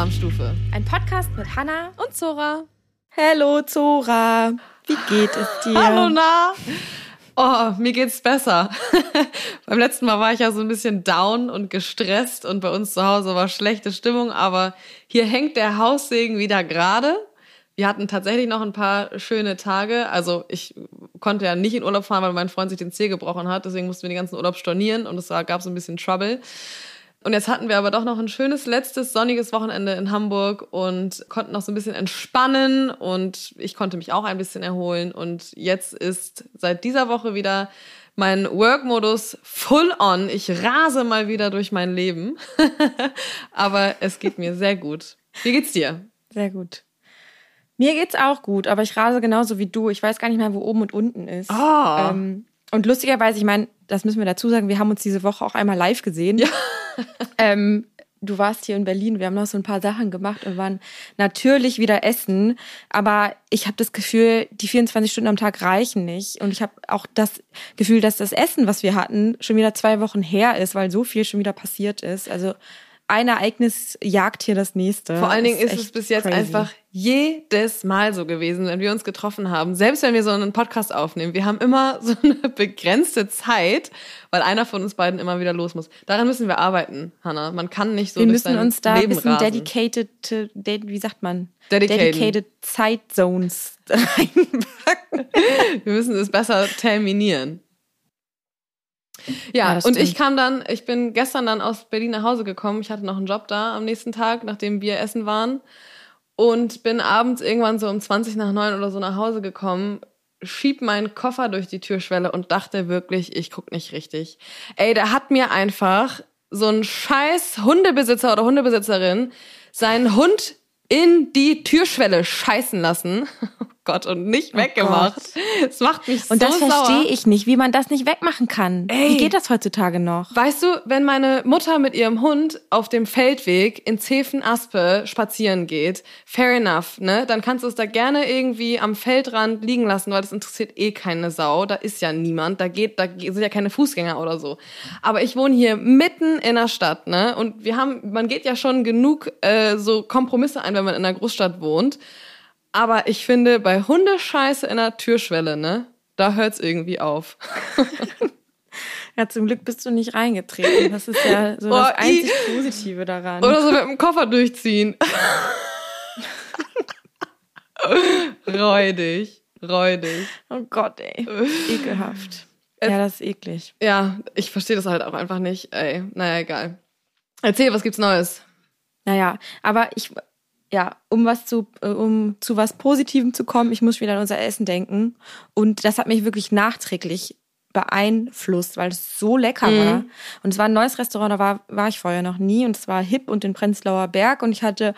Alarmstufe. Ein Podcast mit Hanna und Zora. Hallo Zora, wie geht es dir? Hallo Na. Oh, mir geht's besser. Beim letzten Mal war ich ja so ein bisschen down und gestresst und bei uns zu Hause war schlechte Stimmung, aber hier hängt der Haussegen wieder gerade. Wir hatten tatsächlich noch ein paar schöne Tage. Also ich konnte ja nicht in Urlaub fahren, weil mein Freund sich den Zeh gebrochen hat. Deswegen mussten wir den ganzen Urlaub stornieren und es gab so ein bisschen Trouble. Und jetzt hatten wir aber doch noch ein schönes letztes sonniges Wochenende in Hamburg und konnten noch so ein bisschen entspannen und ich konnte mich auch ein bisschen erholen. Und jetzt ist seit dieser Woche wieder mein Work-Modus full on. Ich rase mal wieder durch mein Leben. aber es geht mir sehr gut. Wie geht's dir? Sehr gut. Mir geht's auch gut, aber ich rase genauso wie du. Ich weiß gar nicht mehr, wo oben und unten ist. Oh. Ähm, und lustigerweise, ich meine, das müssen wir dazu sagen, wir haben uns diese Woche auch einmal live gesehen. Ja. Ähm, du warst hier in Berlin, wir haben noch so ein paar Sachen gemacht und waren natürlich wieder essen. Aber ich habe das Gefühl, die 24 Stunden am Tag reichen nicht. Und ich habe auch das Gefühl, dass das Essen, was wir hatten, schon wieder zwei Wochen her ist, weil so viel schon wieder passiert ist. Also ein Ereignis jagt hier das nächste. Vor allen Dingen ist, ist es bis jetzt crazy. einfach jedes Mal so gewesen, wenn wir uns getroffen haben. Selbst wenn wir so einen Podcast aufnehmen, wir haben immer so eine begrenzte Zeit, weil einer von uns beiden immer wieder los muss. Daran müssen wir arbeiten, Hannah. Man kann nicht so Wir müssen uns da Leben ein bisschen rasen. dedicated, wie sagt man? Dedicated. Dedicated Zeitzones reinpacken. wir müssen es besser terminieren. Ja, ja und ich kam dann, ich bin gestern dann aus Berlin nach Hause gekommen. Ich hatte noch einen Job da am nächsten Tag, nachdem wir essen waren. Und bin abends irgendwann so um 20 nach 9 oder so nach Hause gekommen, schieb meinen Koffer durch die Türschwelle und dachte wirklich, ich guck nicht richtig. Ey, da hat mir einfach so ein scheiß Hundebesitzer oder Hundebesitzerin seinen Hund in die Türschwelle scheißen lassen. Gott, und nicht oh weggemacht. Es macht mich so Und das verstehe ich nicht, wie man das nicht wegmachen kann. Ey. Wie geht das heutzutage noch? Weißt du, wenn meine Mutter mit ihrem Hund auf dem Feldweg in Zefen-Aspe spazieren geht, fair enough, ne? Dann kannst du es da gerne irgendwie am Feldrand liegen lassen, weil das interessiert eh keine Sau. Da ist ja niemand. Da geht, da sind ja keine Fußgänger oder so. Aber ich wohne hier mitten in der Stadt, ne? Und wir haben, man geht ja schon genug äh, so Kompromisse ein, wenn man in einer Großstadt wohnt. Aber ich finde, bei Hundescheiße in der Türschwelle, ne, da hört's irgendwie auf. ja, zum Glück bist du nicht reingetreten. Das ist ja so das einzig Positive daran. Oder so mit dem Koffer durchziehen. räudig, räudig. Oh Gott, ey. Ekelhaft. ja, das ist eklig. Ja, ich verstehe das halt auch einfach nicht, ey. Naja, egal. Erzähl, was gibt's Neues? Naja, aber ich, ja, um was zu, äh, um zu was Positivem zu kommen, ich muss wieder an unser Essen denken. Und das hat mich wirklich nachträglich beeinflusst, weil es so lecker mhm. war. Und es war ein neues Restaurant, da war, war ich vorher noch nie. Und es war hip und in Prenzlauer Berg. Und ich hatte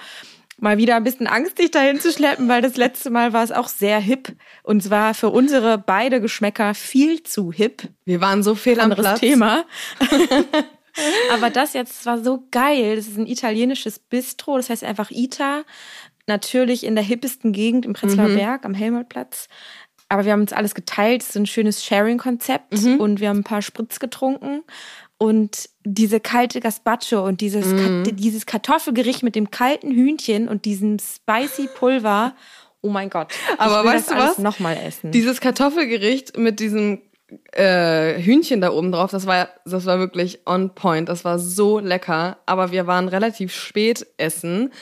mal wieder ein bisschen Angst, dich dahin zu schleppen, weil das letzte Mal war es auch sehr hip. Und es war für unsere beide Geschmäcker viel zu hip. Wir waren so viel am Platz. Thema. Aber das jetzt war so geil. Das ist ein italienisches Bistro, das heißt einfach Ita. Natürlich in der hippesten Gegend im Prenzlauer mhm. Berg am Helmholtplatz. Aber wir haben uns alles geteilt. Es ist ein schönes Sharing-Konzept mhm. und wir haben ein paar Spritz getrunken. Und diese kalte Gazpacho und dieses, mhm. dieses Kartoffelgericht mit dem kalten Hühnchen und diesem spicy Pulver. Oh mein Gott. Aber weißt du was? Nochmal essen. Dieses Kartoffelgericht mit diesem äh, Hühnchen da oben drauf, das war, das war wirklich on point. Das war so lecker. Aber wir waren relativ spät essen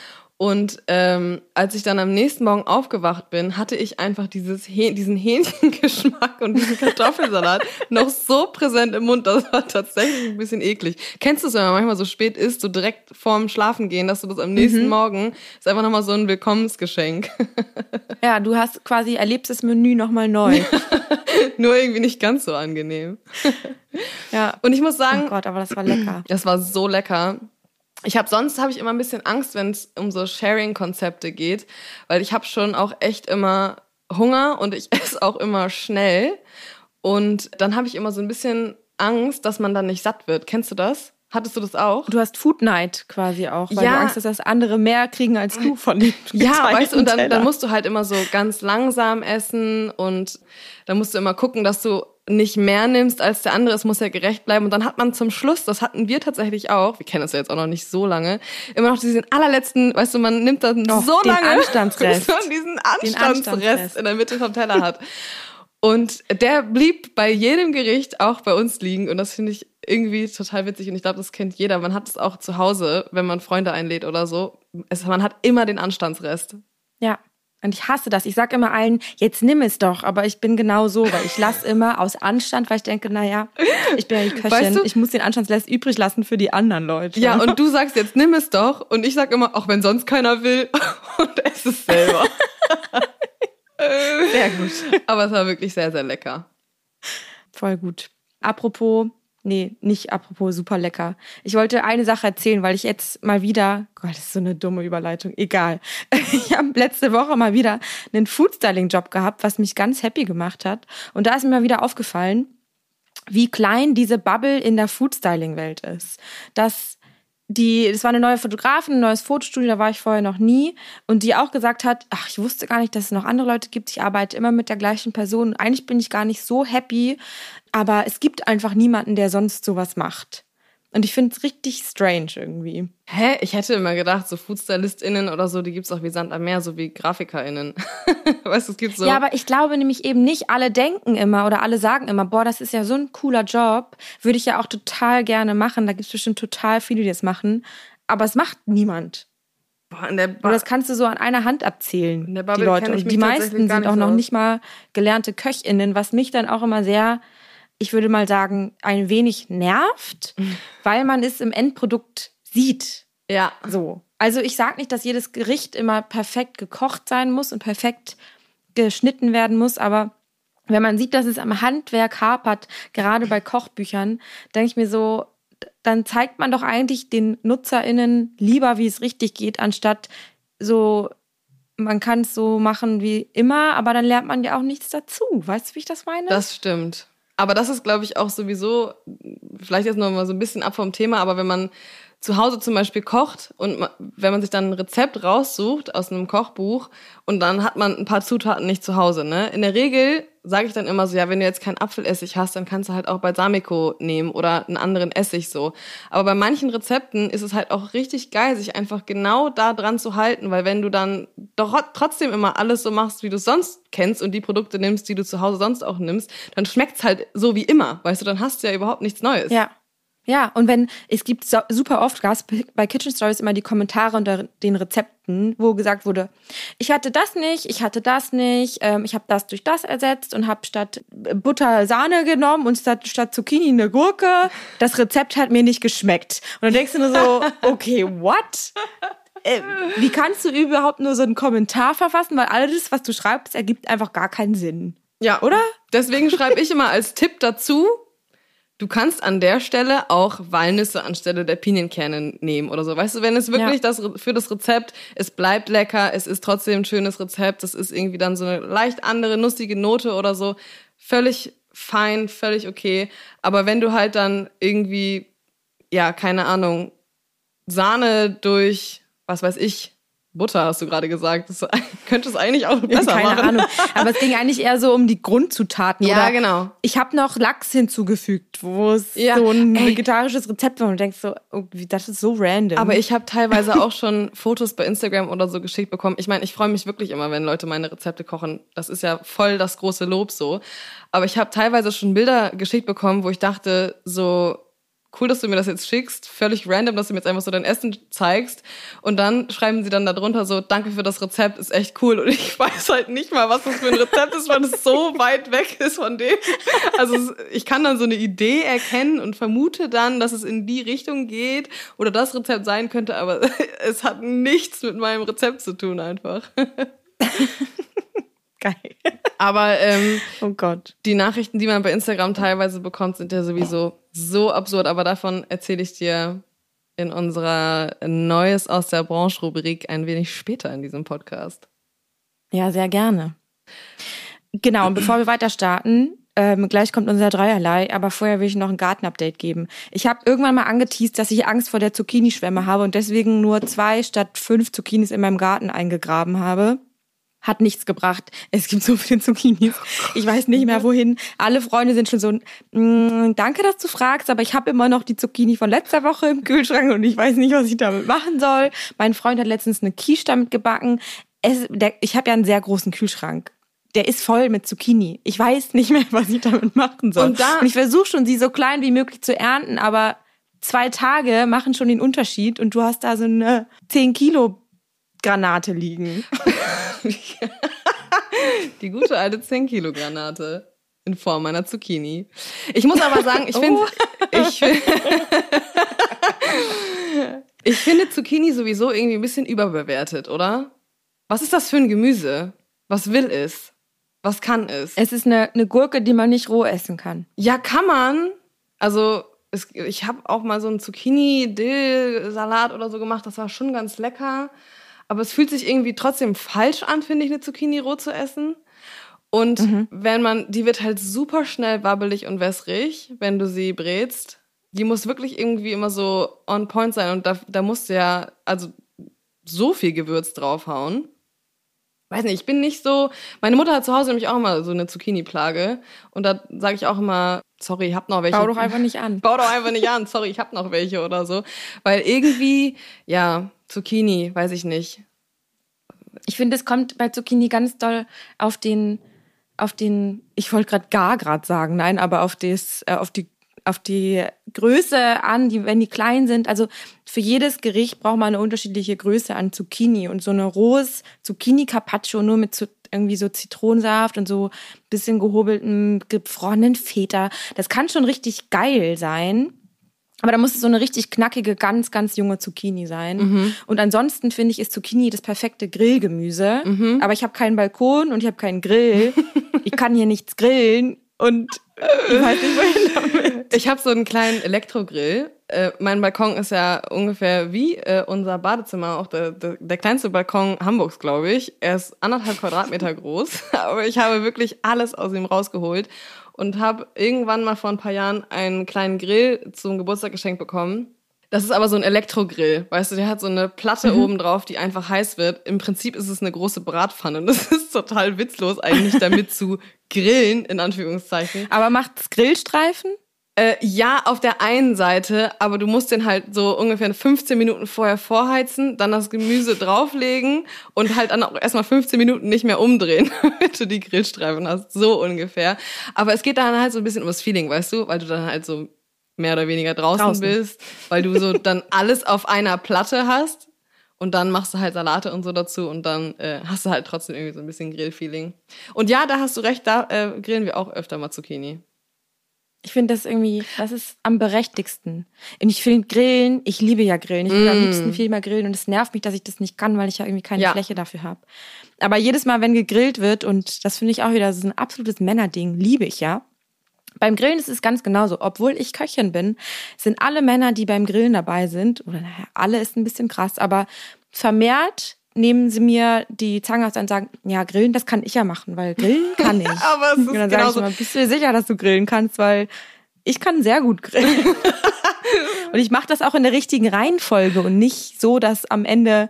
und ähm, als ich dann am nächsten Morgen aufgewacht bin, hatte ich einfach dieses Häh diesen Hähnchengeschmack und diesen Kartoffelsalat noch so präsent im Mund. Das war tatsächlich ein bisschen eklig. Kennst du es, wenn man manchmal so spät isst, so direkt vorm Schlafen gehen, dass du das am nächsten mhm. Morgen ist einfach nochmal so ein Willkommensgeschenk. Ja, du hast quasi erlebst das Menü nochmal neu. Nur irgendwie nicht ganz so angenehm. Ja. Und ich muss sagen, oh Gott, aber das war lecker. Das war so lecker ich habe sonst habe ich immer ein bisschen Angst, wenn es um so Sharing-Konzepte geht, weil ich habe schon auch echt immer Hunger und ich esse auch immer schnell und dann habe ich immer so ein bisschen Angst, dass man dann nicht satt wird. Kennst du das? Hattest du das auch? Du hast Food Night quasi auch, weil ja. du Angst hast, dass andere mehr kriegen als du von den Ja, weißt du, und dann, dann musst du halt immer so ganz langsam essen und dann musst du immer gucken, dass du nicht mehr nimmst als der andere, es muss ja gerecht bleiben. Und dann hat man zum Schluss, das hatten wir tatsächlich auch, wir kennen es ja jetzt auch noch nicht so lange, immer noch diesen allerletzten, weißt du, man nimmt dann Oh, so lange, Anstandsrest. bis man diesen Anstandsrest, Anstandsrest. in der Mitte vom Teller hat. Und der blieb bei jedem Gericht auch bei uns liegen. Und das finde ich irgendwie total witzig. Und ich glaube, das kennt jeder. Man hat es auch zu Hause, wenn man Freunde einlädt oder so. Es, man hat immer den Anstandsrest. Ja. Und ich hasse das. Ich sag immer allen, jetzt nimm es doch. Aber ich bin genau so, weil ich lasse immer aus Anstand, weil ich denke, naja, ich bin ja die Köchin. Weißt du- ich muss den Anstandsrest übrig lassen für die anderen Leute. Ja, und du sagst jetzt, nimm es doch. Und ich sag immer, auch wenn sonst keiner will. Und es selber. sehr gut. Aber es war wirklich sehr, sehr lecker. Voll gut. Apropos, nee, nicht apropos super lecker. Ich wollte eine Sache erzählen, weil ich jetzt mal wieder, Gott, das ist so eine dumme Überleitung, egal. Ich habe letzte Woche mal wieder einen Foodstyling-Job gehabt, was mich ganz happy gemacht hat. Und da ist mir mal wieder aufgefallen, wie klein diese Bubble in der Foodstyling-Welt ist. Dass die, es war eine neue Fotografin, ein neues Fotostudio, da war ich vorher noch nie. Und die auch gesagt hat, ach, ich wusste gar nicht, dass es noch andere Leute gibt. Ich arbeite immer mit der gleichen Person. Eigentlich bin ich gar nicht so happy, aber es gibt einfach niemanden, der sonst sowas macht. Und ich finde es richtig strange irgendwie. Hä? Ich hätte immer gedacht, so FoodstylistInnen oder so, die gibt's auch wie Sand am Meer, so wie GrafikerInnen. weißt du, es gibt so. Ja, aber ich glaube nämlich eben nicht, alle denken immer oder alle sagen immer, boah, das ist ja so ein cooler Job, würde ich ja auch total gerne machen. Da gibt es bestimmt total viele, die das machen. Aber es macht niemand. Boah, in der Und ba das kannst du so an einer Hand abzählen, In der die Leute. Und die meisten sind auch noch nicht mal gelernte KöchInnen, was mich dann auch immer sehr, ich würde mal sagen, ein wenig nervt, weil man es im Endprodukt sieht. ja. So. Also ich sage nicht, dass jedes Gericht immer perfekt gekocht sein muss und perfekt geschnitten werden muss, aber wenn man sieht, dass es am Handwerk hapert, gerade bei Kochbüchern, denke ich mir so, dann zeigt man doch eigentlich den NutzerInnen lieber, wie es richtig geht, anstatt so, man kann es so machen wie immer, aber dann lernt man ja auch nichts dazu. Weißt du, wie ich das meine? Das stimmt. Aber das ist, glaube ich, auch sowieso, vielleicht jetzt noch mal so ein bisschen ab vom Thema, aber wenn man zu Hause zum Beispiel kocht und wenn man sich dann ein Rezept raussucht aus einem Kochbuch und dann hat man ein paar Zutaten nicht zu Hause, ne? In der Regel sage ich dann immer so, ja, wenn du jetzt keinen Apfelessig hast, dann kannst du halt auch Balsamico nehmen oder einen anderen Essig so. Aber bei manchen Rezepten ist es halt auch richtig geil, sich einfach genau da dran zu halten, weil wenn du dann doch trotzdem immer alles so machst, wie du es sonst kennst und die Produkte nimmst, die du zu Hause sonst auch nimmst, dann schmeckt's halt so wie immer, weißt du, dann hast du ja überhaupt nichts Neues. Ja. Ja, und wenn, es gibt so, super oft, gab's bei Kitchen Stories immer die Kommentare unter den Rezepten, wo gesagt wurde, ich hatte das nicht, ich hatte das nicht, ähm, ich habe das durch das ersetzt und habe statt Butter Sahne genommen und statt, statt Zucchini eine Gurke. Das Rezept hat mir nicht geschmeckt. Und dann denkst du nur so, okay, what? Äh, wie kannst du überhaupt nur so einen Kommentar verfassen? Weil alles, was du schreibst, ergibt einfach gar keinen Sinn. Ja, Oder? Deswegen schreibe ich immer als Tipp dazu, du kannst an der Stelle auch Walnüsse anstelle der Pinienkerne nehmen oder so. Weißt du, wenn es wirklich Ja. das für das Rezept, es bleibt lecker, es ist trotzdem ein schönes Rezept, es ist irgendwie dann so eine leicht andere, nussige Note oder so, völlig fein, völlig okay. Aber wenn du halt dann irgendwie, ja, keine Ahnung, Sahne durch, was weiß ich, Butter hast du gerade gesagt, das könnte es eigentlich auch besser Keine machen. Ahnung. Aber es ging eigentlich eher so um die Grundzutaten. Ja, oder genau. Ich habe noch Lachs hinzugefügt, wo es Ja, so ein ey. vegetarisches Rezept war und du denkst so, oh, das ist so random. Aber ich habe teilweise auch schon Fotos bei Instagram oder so geschickt bekommen. Ich meine, ich freue mich wirklich immer, wenn Leute meine Rezepte kochen. Das ist ja voll das große Lob so. Aber ich habe teilweise schon Bilder geschickt bekommen, wo ich dachte, so cool, dass du mir das jetzt schickst, völlig random, dass du mir jetzt einfach so dein Essen zeigst. Und dann schreiben sie dann darunter so, danke für das Rezept, ist echt cool. Und ich weiß halt nicht mal, was das für ein Rezept ist, weil es so weit weg ist von dem. Also ich kann dann so eine Idee erkennen und vermute dann, dass es in die Richtung geht oder das Rezept sein könnte, aber es hat nichts mit meinem Rezept zu tun einfach. Geil. Aber ähm, Oh Gott. die Nachrichten, die man bei Instagram teilweise bekommt, sind ja sowieso so absurd. Aber davon erzähle ich dir in unserer Neues aus der Branche-Rubrik ein wenig später in diesem Podcast. Ja, sehr gerne. Genau, und bevor wir weiter starten, ähm, gleich kommt unser Dreierlei, aber vorher will ich noch ein Gartenupdate geben. Ich habe irgendwann mal angeteased, dass ich Angst vor der Zucchini-Schwemme habe und deswegen nur zwei statt fünf Zucchinis in meinem Garten eingegraben habe. Hat nichts gebracht. Es gibt so viele Zucchinis. Ich weiß nicht mehr wohin. Alle Freunde sind schon so, mm, danke, dass du fragst, aber ich habe immer noch die Zucchini von letzter Woche im Kühlschrank und ich weiß nicht, was ich damit machen soll. Mein Freund hat letztens eine Quiche damit gebacken. Es, der, ich habe ja einen sehr großen Kühlschrank. Der ist voll mit Zucchini. Ich weiß nicht mehr, was ich damit machen soll. Und da- und ich versuche schon, sie so klein wie möglich zu ernten, aber zwei Tage machen schon den Unterschied und du hast da so eine 10 Kilo Granate liegen. Die gute alte 10 Kilo Granate in Form einer Zucchini. Ich muss aber sagen, ich finde, ich, ich finde Zucchini sowieso irgendwie ein bisschen überbewertet, oder? Was ist das für ein Gemüse? Was will es? Was kann es? Es ist eine, eine Gurke, die man nicht roh essen kann. Ja, kann man. Also es, ich habe auch mal so einen Zucchini-Dill-Salat oder so gemacht. Das war schon ganz lecker. Aber es fühlt sich irgendwie trotzdem falsch an, finde ich, eine Zucchini roh zu essen. Und wenn man, die wird halt super schnell wabbelig und wässrig, wenn du sie brätst. Die muss wirklich irgendwie immer so on point sein. Und da, da musst du ja, also so viel Gewürz draufhauen. Weiß nicht, ich bin nicht so. Meine Mutter hat zu Hause nämlich auch immer so eine Zucchini-Plage. Und da sage ich auch immer, sorry, ich hab noch welche. Bau doch einfach nicht an. Bau doch einfach nicht an, sorry, ich hab noch welche oder so. Weil irgendwie, ja, Zucchini, weiß ich nicht. Ich finde, es kommt bei Zucchini ganz doll auf den, auf den, ich wollte gerade gar grad sagen, nein, aber auf das, äh, auf die, auf die Größe an, die, wenn die klein sind. Also für jedes Gericht braucht man eine unterschiedliche Größe an Zucchini und so eine rohes Zucchini Carpaccio nur mit irgendwie so Zitronensaft und so bisschen gehobeltem gefrorenen Feta. Das kann schon richtig geil sein. Aber da muss es so eine richtig knackige, ganz, ganz junge Zucchini sein. Und ansonsten finde ich, ist Zucchini das perfekte Grillgemüse. Aber ich habe keinen Balkon und ich habe keinen Grill. ich kann hier nichts grillen und ich weiß nicht, wohin damit. Ich habe so einen kleinen Elektrogrill. Äh, mein Balkon ist ja ungefähr wie äh, unser Badezimmer, auch der, der, der kleinste Balkon Hamburgs, glaube ich. Er ist anderthalb Quadratmeter groß, aber ich habe wirklich alles aus ihm rausgeholt und habe irgendwann mal vor ein paar Jahren einen kleinen Grill zum Geburtstag geschenkt bekommen. Das ist aber so ein Elektrogrill, weißt du, der hat so eine Platte oben drauf, die einfach heiß wird. Im Prinzip ist es eine große Bratpfanne und das ist total witzlos eigentlich damit zu grillen, in Anführungszeichen. Aber macht's Grillstreifen? Äh, ja, auf der einen Seite, aber du musst den halt so ungefähr 15 Minuten vorher vorheizen, dann das Gemüse drauflegen und halt dann auch erstmal 15 Minuten nicht mehr umdrehen, damit du die Grillstreifen hast. So ungefähr. Aber es geht dann halt so ein bisschen um das Feeling, weißt du, weil du dann halt so mehr oder weniger draußen, Draußen. bist, weil du so dann alles auf einer Platte hast und dann machst du halt Salate und so dazu und dann äh, hast du halt trotzdem irgendwie so ein bisschen Grillfeeling. Und ja, da hast du recht, da äh, grillen wir auch öfter mal Zucchini. Ich finde das irgendwie, das ist am berechtigsten. Und ich finde Grillen, ich liebe ja Grillen. Ich will am liebsten viel mehr grillen und es nervt mich, dass ich das nicht kann, weil ich ja irgendwie keine Ja. Fläche dafür habe. Aber jedes Mal, wenn gegrillt wird, und das finde ich auch wieder, das ist ein absolutes Männerding, liebe ich ja. Beim Grillen ist es ganz genauso. Obwohl ich Köchin bin, sind alle Männer, die beim Grillen dabei sind, oder naja, alle ist ein bisschen krass, aber vermehrt nehmen sie mir die Zange aus und sagen, ja, Grillen, das kann ich ja machen, weil Grillen kann ich. Aber es ist und dann sage ich immer, bist du dir sicher, dass du grillen kannst, weil ich kann sehr gut grillen. und ich mache das auch in der richtigen Reihenfolge und nicht so, dass am Ende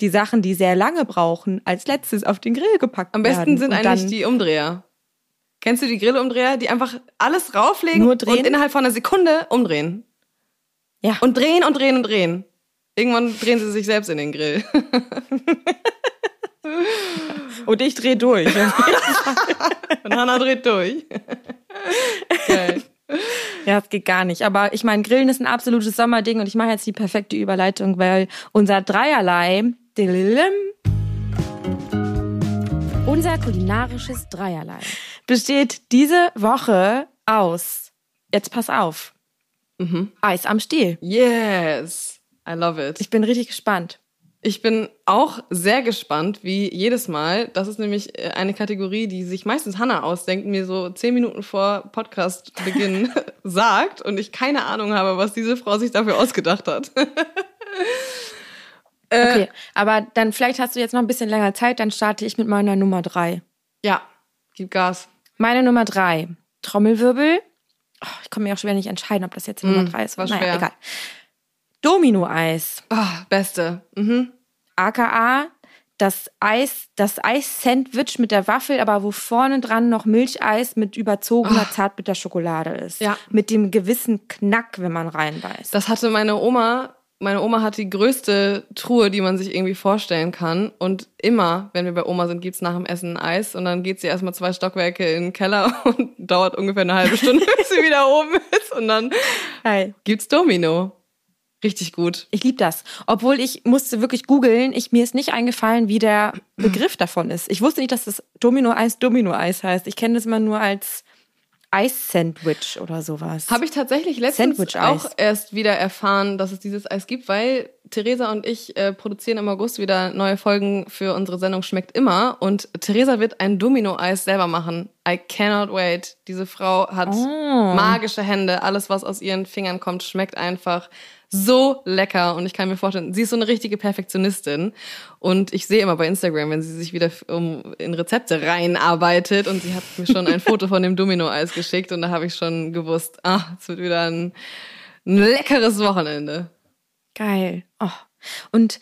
die Sachen, die sehr lange brauchen, als letztes auf den Grill gepackt Am werden. besten sind Und eigentlich die Umdreher. Kennst du die Grillumdreher, die einfach alles rauflegen und innerhalb von einer Sekunde umdrehen? Ja. Und drehen und drehen und drehen. Irgendwann drehen sie sich selbst in den Grill. Und ich drehe durch. Und Hannah dreht durch. Geil. Ja, es geht gar nicht. Aber ich meine, Grillen ist ein absolutes Sommerding und ich mache jetzt die perfekte Überleitung, weil unser Dreierlei, unser kulinarisches Dreierlei, besteht diese Woche aus, jetzt pass auf, Eis am Stiel. Yes. I love it. Ich bin richtig gespannt. Ich bin auch sehr gespannt, wie jedes Mal. Das ist nämlich äh, eine Kategorie, die sich meistens Hannah ausdenkt, mir so zehn Minuten vor Podcastbeginn sagt und ich keine Ahnung habe, was diese Frau sich dafür ausgedacht hat. Äh. Okay, aber dann vielleicht hast du jetzt noch ein bisschen länger Zeit, dann starte ich mit meiner Nummer drei. Ja, gib Gas. Meine Nummer drei, Trommelwirbel. Oh, ich kann mir auch schwer nicht entscheiden, ob das jetzt die Nummer drei ist. war naja, schwer. egal. Domino-Eis. Ah, beste. Mhm. aka das Eis, das Eis-Sandwich mit der Waffel, aber wo vorne dran noch Milcheis mit überzogener Zartbitterschokolade ist. Ja. Mit dem gewissen Knack, wenn man reinbeißt. Das hatte meine Oma. Meine Oma hat die größte Truhe, die man sich irgendwie vorstellen kann. Und immer, wenn wir bei Oma sind, gibt's nach dem Essen ein Eis. Und dann geht sie erstmal zwei Stockwerke in den Keller und dauert ungefähr eine halbe Stunde, bis sie wieder oben ist. Und dann Geil. gibt's Domino. Richtig gut. Ich liebe das. Obwohl ich musste wirklich googeln, ich, mir ist nicht eingefallen, wie der Begriff davon ist. Ich wusste nicht, dass das Domino-Eis Domino-Eis heißt. Ich kenne das immer nur als Eis-Sandwich oder sowas. Habe ich tatsächlich letztens auch erst wieder erfahren, dass es dieses Eis gibt, weil Theresa und ich äh, produzieren im August wieder neue Folgen für unsere Sendung Schmeckt immer und Theresa wird ein Domino-Eis selber machen. I cannot wait. Diese Frau hat Oh. magische Hände. Alles, was aus ihren Fingern kommt, schmeckt einfach so lecker und ich kann mir vorstellen, sie ist so eine richtige Perfektionistin und ich sehe immer bei Instagram, wenn sie sich wieder um, in Rezepte reinarbeitet und sie hat mir schon ein Foto von dem Domino-Eis geschickt und da habe ich schon gewusst, ah, es wird wieder ein, ein leckeres Wochenende. Geil. Oh. Und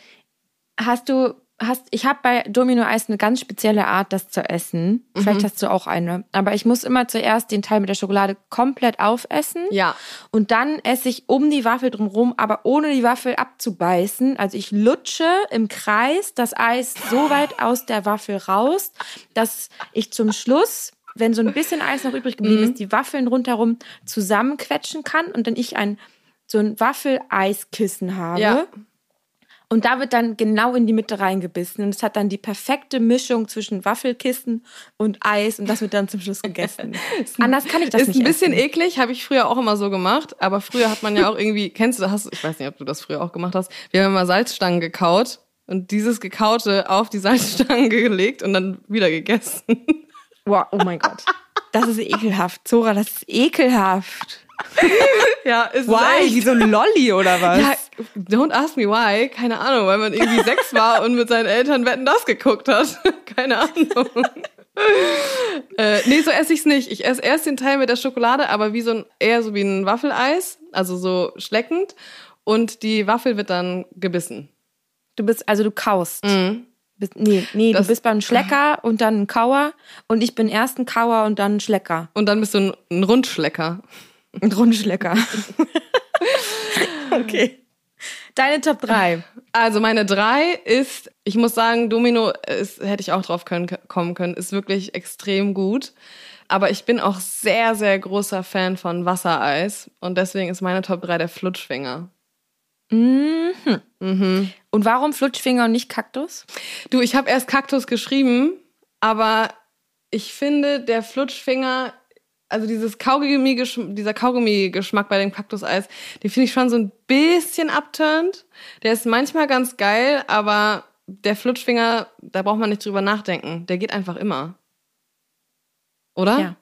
hast du, hast, ich habe bei Domino Eis eine ganz spezielle Art, das zu essen. Vielleicht hast du auch eine. Aber ich muss immer zuerst den Teil mit der Schokolade komplett aufessen. Ja. Und dann esse ich um die Waffel drumherum, aber ohne die Waffel abzubeißen. Also ich lutsche im Kreis das Eis so weit aus der Waffel raus, dass ich zum Schluss, wenn so ein bisschen Eis noch übrig geblieben ist, die Waffeln rundherum zusammenquetschen kann und dann ich ein so ein Waffeleiskissen habe. Ja. Und da wird dann genau in die Mitte reingebissen. Und es hat dann die perfekte Mischung zwischen Waffelkissen und Eis. Und das wird dann zum Schluss gegessen. Anders kann ich das ist nicht ein bisschen essen. eklig, habe ich früher auch immer so gemacht, aber früher hat man ja auch irgendwie, kennst du, hast, ich weiß nicht, ob du das früher auch gemacht hast, wir haben immer Salzstangen gekaut und dieses gekaute auf die Salzstangen gelegt und dann wieder gegessen. Wow, oh mein Gott. Das ist ekelhaft. Zora, das ist ekelhaft. Ja, ist Why? echt- Wie so ein Lolli oder was? Ja, don't ask me why. Keine Ahnung, weil man irgendwie sechs war und mit seinen Eltern Wetten das geguckt hat. Keine Ahnung. äh, nee, so esse ich's nicht. Ich esse erst den Teil mit der Schokolade, aber wie so ein, eher so wie ein Waffeleis, also so schleckend. Und die Waffel wird dann gebissen. Du bist, also du kaust. Bist, nee, nee, Das- du bist beim Schlecker und dann ein Kauer. Und ich bin erst ein Kauer und dann ein Schlecker. Und dann bist du ein, ein Rundschlecker. Ein Rundschlecker. okay. Deine Top 3. Also meine drei ist, ich muss sagen, Domino ist, hätte ich auch drauf können, kommen können, ist wirklich extrem gut. Aber ich bin auch sehr, sehr großer Fan von Wassereis. Und deswegen ist meine Top 3 der Flutschfinger. Und warum Flutschfinger und nicht Kaktus? Du, ich habe erst Kaktus geschrieben, aber ich finde, der Flutschfinger, also dieses Kaugummi, dieser Kaugummi-Geschmack bei dem Kaktuseis, den finde ich schon so ein bisschen abturnt. Der ist manchmal ganz geil, aber der Flutschfinger, da braucht man nicht drüber nachdenken. Der geht einfach immer. Oder? Ja.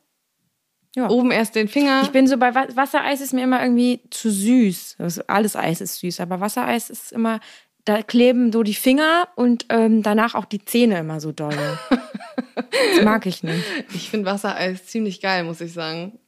Ja. Oben erst den Finger. Ich bin so bei Wa- Wassereis ist mir immer irgendwie zu süß. Also alles Eis ist süß, aber Wassereis ist immer, da kleben so die Finger und ähm, danach auch die Zähne immer so doll. das mag ich nicht. Ich finde Wassereis ziemlich geil, muss ich sagen.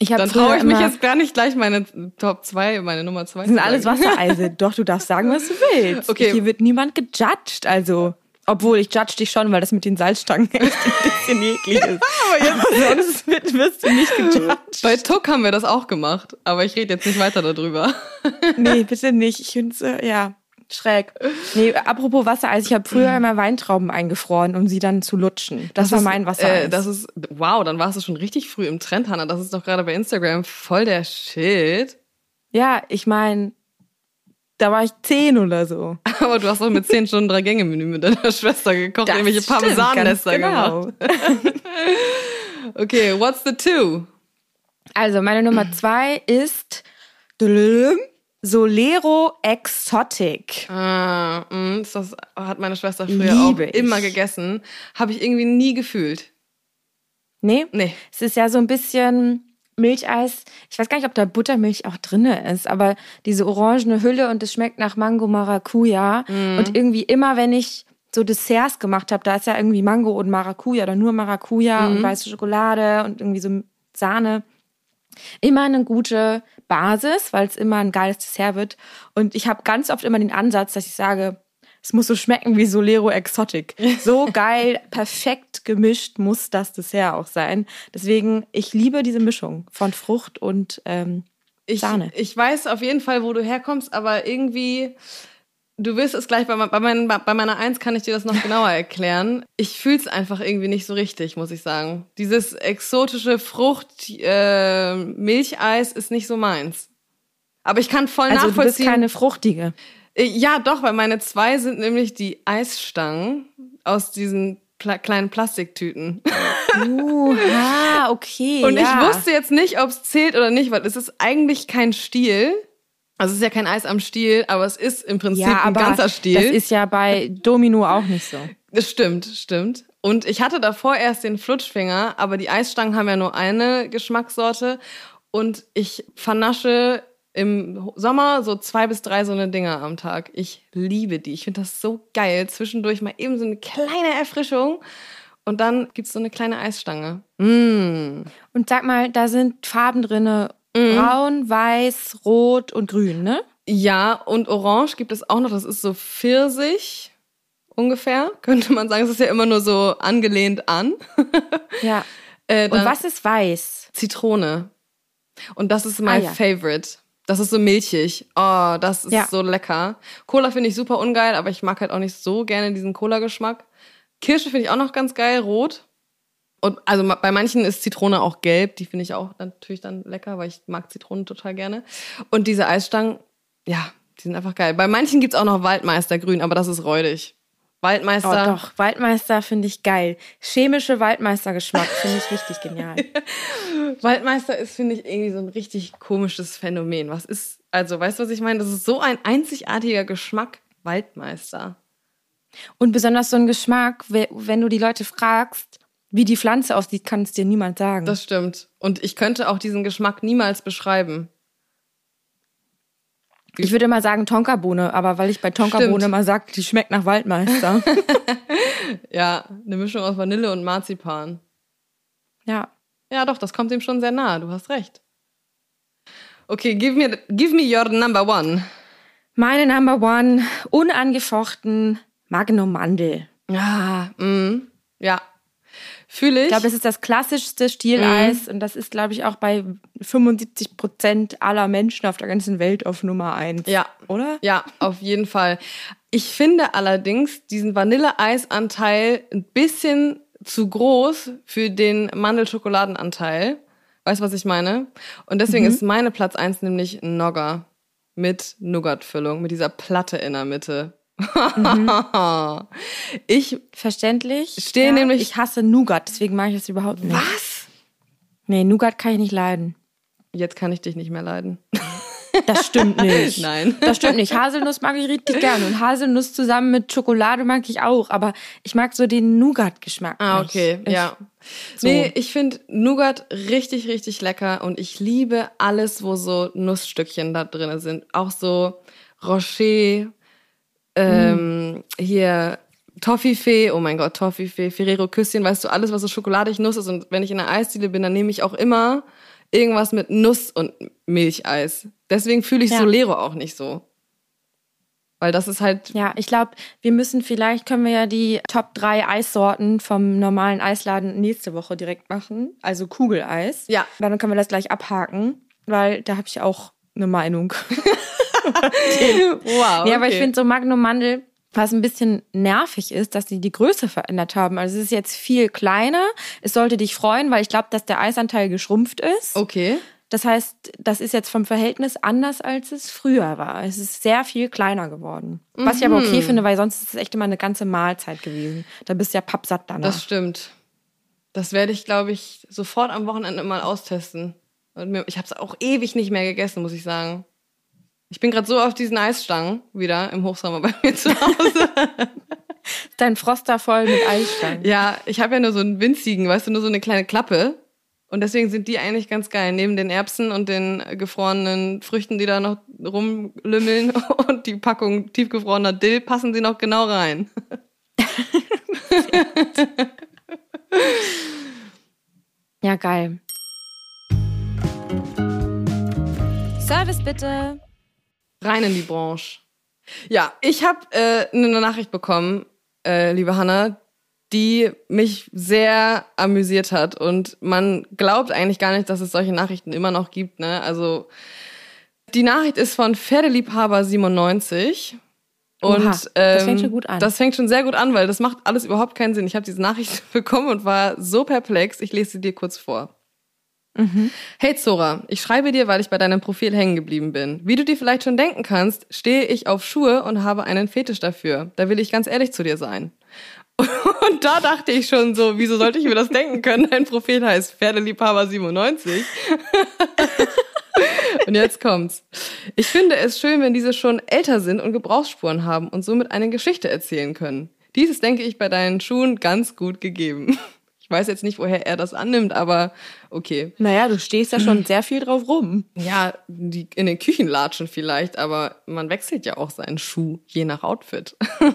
Ich Dann traue ich mich jetzt gar nicht gleich meine Top 2, meine Nummer 2 Das sind alles Wassereise. Doch, du darfst sagen, was du willst. Okay. Hier wird niemand gejudged, also. Obwohl, ich judge dich schon, weil das mit den Salzstangen echt ein bisschen eklig ist. aber jetzt sonst wird, wirst du nicht gejudged. Bei Tuck haben wir das auch gemacht, aber ich rede jetzt nicht weiter darüber. Nee, bitte nicht. Ich finde es, äh, ja, schräg. Nee, apropos Wassereis, ich habe früher immer Weintrauben eingefroren, um sie dann zu lutschen. Das, war ist, mein Wassereis. Äh, das ist, wow, dann warst du schon richtig früh im Trend, Hannah. Das ist doch gerade bei Instagram voll der Shit. ja, ich meine, da war ich zehn oder so. Aber du hast doch mit 10 Stunden drei Gänge Menü mit deiner Schwester gekocht, irgendwelche stimmt, Parmesannester ganz gemacht. genau. Okay, what's the two? Also, meine Nummer zwei ist Solero Exotic. Ah, mh, das hat meine Schwester früher Liebe auch ich. immer gegessen. Habe ich irgendwie nie gefühlt. Nee? Nee. Es ist ja so ein bisschen Milcheis. Ich weiß gar nicht, ob da Buttermilch auch drinne ist, aber diese orangene Hülle und es schmeckt nach Mango Maracuja. Mhm. Und irgendwie immer, wenn ich so Desserts gemacht habe, da ist ja irgendwie Mango und Maracuja oder nur Maracuja Mhm. und weiße Schokolade und irgendwie so Sahne. Immer eine gute Basis, weil es immer ein geiles Dessert wird. Und ich habe ganz oft immer den Ansatz, dass ich sage, Es muss so schmecken wie Solero Exotic. So geil, perfekt gemischt muss das Dessert auch sein. Deswegen, ich liebe diese Mischung von Frucht und ähm, Ich, Sahne. ich weiß auf jeden Fall, wo du herkommst, aber irgendwie, du wirst es gleich, bei, bei, meinen, bei meiner Eins kann ich dir das noch genauer erklären. Ich fühle es einfach irgendwie nicht so richtig, muss ich sagen. Dieses exotische Frucht, äh, Milcheis ist nicht so meins. Aber ich kann voll Also du bist nachvollziehen. keine fruchtige. Äh, Ja, doch, weil meine zwei sind nämlich die Eisstangen aus diesen pla kleinen Plastiktüten. Uh, ah, okay. Und ja. ich wusste jetzt nicht, ob es zählt oder nicht, weil es ist eigentlich kein Stiel. Also es ist ja kein Eis am Stiel, aber es ist im Prinzip ja, ein ganzer Stiel. das ist ja bei Domino auch nicht so. Das stimmt, stimmt. Und ich hatte davor erst den Flutschfinger, aber die Eisstangen haben ja nur eine Geschmackssorte. Und ich vernasche im Sommer so zwei bis drei so eine Dinger am Tag. Ich liebe die. Ich finde das so geil. Zwischendurch mal eben so eine kleine Erfrischung. Und dann gibt's so eine kleine Eisstange. Mm. Und sag mal, da sind Farben drinne. Mhm. Braun, weiß, rot und grün, ne? Ja, und Orange gibt es auch noch. Das ist so Pfirsich ungefähr, könnte man sagen. Es ist ja immer nur so angelehnt an. Ja. Äh, Und was ist weiß? Zitrone. Und das ist mein Ah, ja. Favorite. Das ist so milchig. Oh, das ist Ja. so lecker. Cola finde ich super ungeil, aber ich mag halt auch nicht so gerne diesen Cola-Geschmack. Kirsche finde ich auch noch ganz geil, rot. Und also bei manchen ist Zitrone auch gelb, die finde ich auch natürlich dann lecker, weil ich mag Zitronen total gerne. Und diese Eisstangen, ja, die sind einfach geil. Bei manchen gibt's auch noch Waldmeistergrün, aber das ist räudig. Oh, Waldmeister. doch, Waldmeister finde ich geil. Chemische Waldmeistergeschmack finde ich richtig genial. Waldmeister ist, finde ich, irgendwie so ein richtig komisches Phänomen. Was ist, also, weißt du, was ich meine? Das ist so ein einzigartiger Geschmack. Waldmeister. Und besonders so ein Geschmack, we- wenn du die Leute fragst, wie die Pflanze aussieht, kann es dir niemand sagen. Das stimmt. Und ich könnte auch diesen Geschmack niemals beschreiben. Ich würde mal sagen Tonkabohne, aber weil ich bei Tonkabohne mal sag, die schmeckt nach Waldmeister. Ja, eine Mischung aus Vanille und Marzipan. ja. Ja, doch, das kommt dem schon sehr nahe. Du hast recht. Okay, give me, give me your number one. Meine Number One, unangefochten Magnum Mandel. Ah, mm, ja. Fühle ich. Ich glaube, das ist das klassischste Stieleis und das ist, glaube ich, auch bei 75 Prozent aller Menschen auf der ganzen Welt auf Nummer eins. Ja. Oder? Ja, auf jeden Fall. Ich finde allerdings diesen Vanilleeisanteil ein bisschen zu groß für den Mandelschokoladenanteil. Weißt du, was ich meine? Und deswegen ist meine Platz eins nämlich Nogger mit Nougat-Füllung, mit dieser Platte in der Mitte. ich, Verständlich. Stehe nämlich- Ich hasse Nougat, deswegen mache ich das überhaupt nicht. was? Nee, Nougat kann ich nicht leiden. Jetzt kann ich dich nicht mehr leiden. Das stimmt nicht. Nein. Das stimmt nicht. Haselnuss mag ich richtig gerne. Und Haselnuss zusammen mit Schokolade mag ich auch. Aber ich mag so den Nougat-Geschmack. Ah, okay, Ich, ja. so. Nee, ich finde Nougat richtig, richtig lecker und ich liebe alles, wo so Nussstückchen da drin sind. Auch so Rocher, ähm, hier Toffifee, oh mein Gott, Toffifee, Ferrero Küsschen, weißt du, alles, was so schokoladig Nuss ist. Und wenn ich in der Eisdiele bin, dann nehme ich auch immer irgendwas mit Nuss und Milcheis. Deswegen fühle ich Ja. Solero auch nicht so. Weil das ist halt, Ja, ich glaube, wir müssen vielleicht, können wir ja die Top 3 Eissorten vom normalen Eisladen nächste Woche direkt machen. Also Kugeleis. Ja. Weil dann können wir das gleich abhaken, weil da habe ich auch eine Meinung. wow. Ja, aber ich finde so Magnum Mandel, was ein bisschen nervig ist, dass sie die Größe verändert haben. Also es ist jetzt viel kleiner. Es sollte dich freuen, weil ich glaube, dass der Eisanteil geschrumpft ist. Okay. Das heißt, das ist jetzt vom Verhältnis anders, als es früher war. Es ist sehr viel kleiner geworden. Was ich aber Mhm. okay finde, weil sonst ist es echt immer eine ganze Mahlzeit gewesen. Da bist du ja pappsatt danach. Das stimmt. Das werde ich, glaube ich, sofort am Wochenende mal austesten. Und mir, ich habe es auch ewig nicht mehr gegessen, muss ich sagen. Ich bin gerade so auf diesen Eisstangen wieder im Hochsommer bei mir zu Hause. Dein Froster voll mit Eisstein. ja, ich habe ja nur so einen winzigen, weißt du, nur so eine kleine Klappe. Und deswegen sind die eigentlich ganz geil. Neben den Erbsen und den gefrorenen Früchten, die da noch rumlümmeln und die Packung tiefgefrorener Dill, passen sie noch genau rein. Ja, geil. Service bitte. Rein in die Branche. Ja, ich habe äh, eine Nachricht bekommen, äh, liebe Hanna, die mich sehr amüsiert hat. Und man glaubt eigentlich gar nicht, dass es solche Nachrichten immer noch gibt. Ne? Also die Nachricht ist von Pferdeliebhaber 97. Und Oha, das fängt ähm, schon gut an. Das fängt schon sehr gut an, weil das macht alles überhaupt keinen Sinn. Ich habe diese Nachricht bekommen und war so perplex. Ich lese sie dir kurz vor. Hey Zora, ich schreibe dir, weil ich bei deinem Profil hängen geblieben bin. Wie du dir vielleicht schon denken kannst, stehe ich auf Schuhe und habe einen Fetisch dafür. Da will ich ganz ehrlich zu dir sein. Und da dachte ich schon so, wieso sollte ich mir das denken können? Dein Profil heißt Pferdeliebhaber 97. Und jetzt kommt's. Ich finde es schön, wenn diese schon älter sind und Gebrauchsspuren haben und somit eine Geschichte erzählen können. Dies ist, denke ich, bei deinen Schuhen ganz gut gegeben. Ich weiß jetzt nicht, woher er das annimmt, aber okay. Naja, du stehst ja schon sehr viel drauf rum. Ja, die, in den Küchenlatschen vielleicht, aber man wechselt ja auch seinen Schuh, je nach Outfit.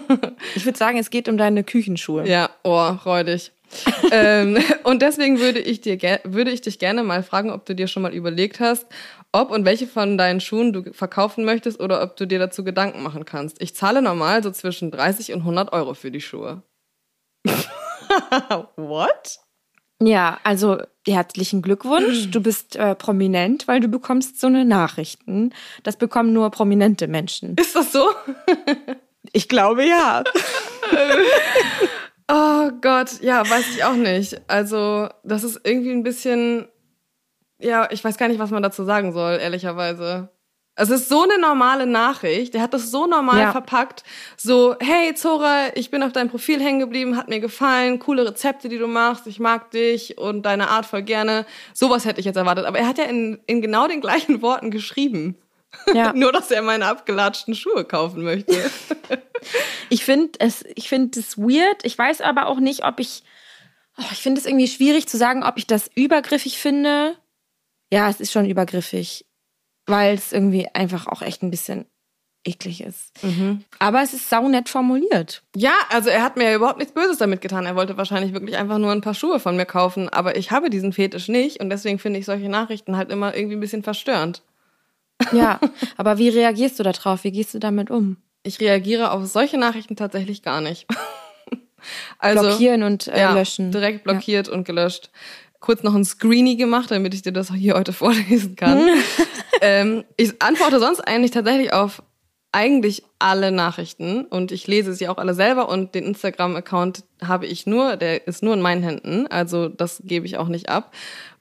Ich würde sagen, es geht um deine Küchenschuhe. Ja, oh, räudig. ähm, und deswegen würde ich, dir würde ich dich gerne mal fragen, ob du dir schon mal überlegt hast, ob und welche von deinen Schuhen du verkaufen möchtest oder ob du dir dazu Gedanken machen kannst. Ich zahle normal so zwischen 30 und 100 Euro für die Schuhe. What? Ja, also herzlichen Glückwunsch. Du bist äh, prominent, weil du bekommst so eine Nachrichten. Das bekommen nur prominente Menschen. Ist das so? Ich glaube ja. Oh Gott, ja, weiß ich auch nicht. Also, das ist irgendwie ein bisschen, ja, ich weiß gar nicht, was man dazu sagen soll, ehrlicherweise. Es ist so eine normale Nachricht. Der hat das so normal Ja. verpackt. So, hey Zora, ich bin auf deinem Profil hängen geblieben, hat mir gefallen, coole Rezepte, die du machst, ich mag dich und deine Art voll gerne. Sowas hätte ich jetzt erwartet. Aber er hat ja in, in genau den gleichen Worten geschrieben. Ja. Nur, dass er meine abgelatschten Schuhe kaufen möchte. Ich finde es, ich finde es weird. Ich weiß aber auch nicht, ob ich, oh, ich finde es irgendwie schwierig zu sagen, ob ich das übergriffig finde. Ja, es ist schon übergriffig, weil es irgendwie einfach auch echt ein bisschen eklig ist. Aber es ist saunett formuliert. Ja, also er hat mir ja überhaupt nichts Böses damit getan. Er wollte wahrscheinlich wirklich einfach nur ein paar Schuhe von mir kaufen. Aber ich habe diesen Fetisch nicht und deswegen finde ich solche Nachrichten halt immer irgendwie ein bisschen verstörend. Ja, aber wie reagierst du da drauf? Wie gehst du damit um? Ich reagiere auf solche Nachrichten tatsächlich gar nicht. also Blockieren und äh, ja, löschen. direkt blockiert und gelöscht. Kurz noch ein Screenie gemacht, damit ich dir das hier heute vorlesen kann. ähm, ich antworte sonst eigentlich tatsächlich auf eigentlich alle Nachrichten und ich lese sie auch alle selber und den Instagram-Account habe ich nur, der ist nur in meinen Händen, also das gebe ich auch nicht ab.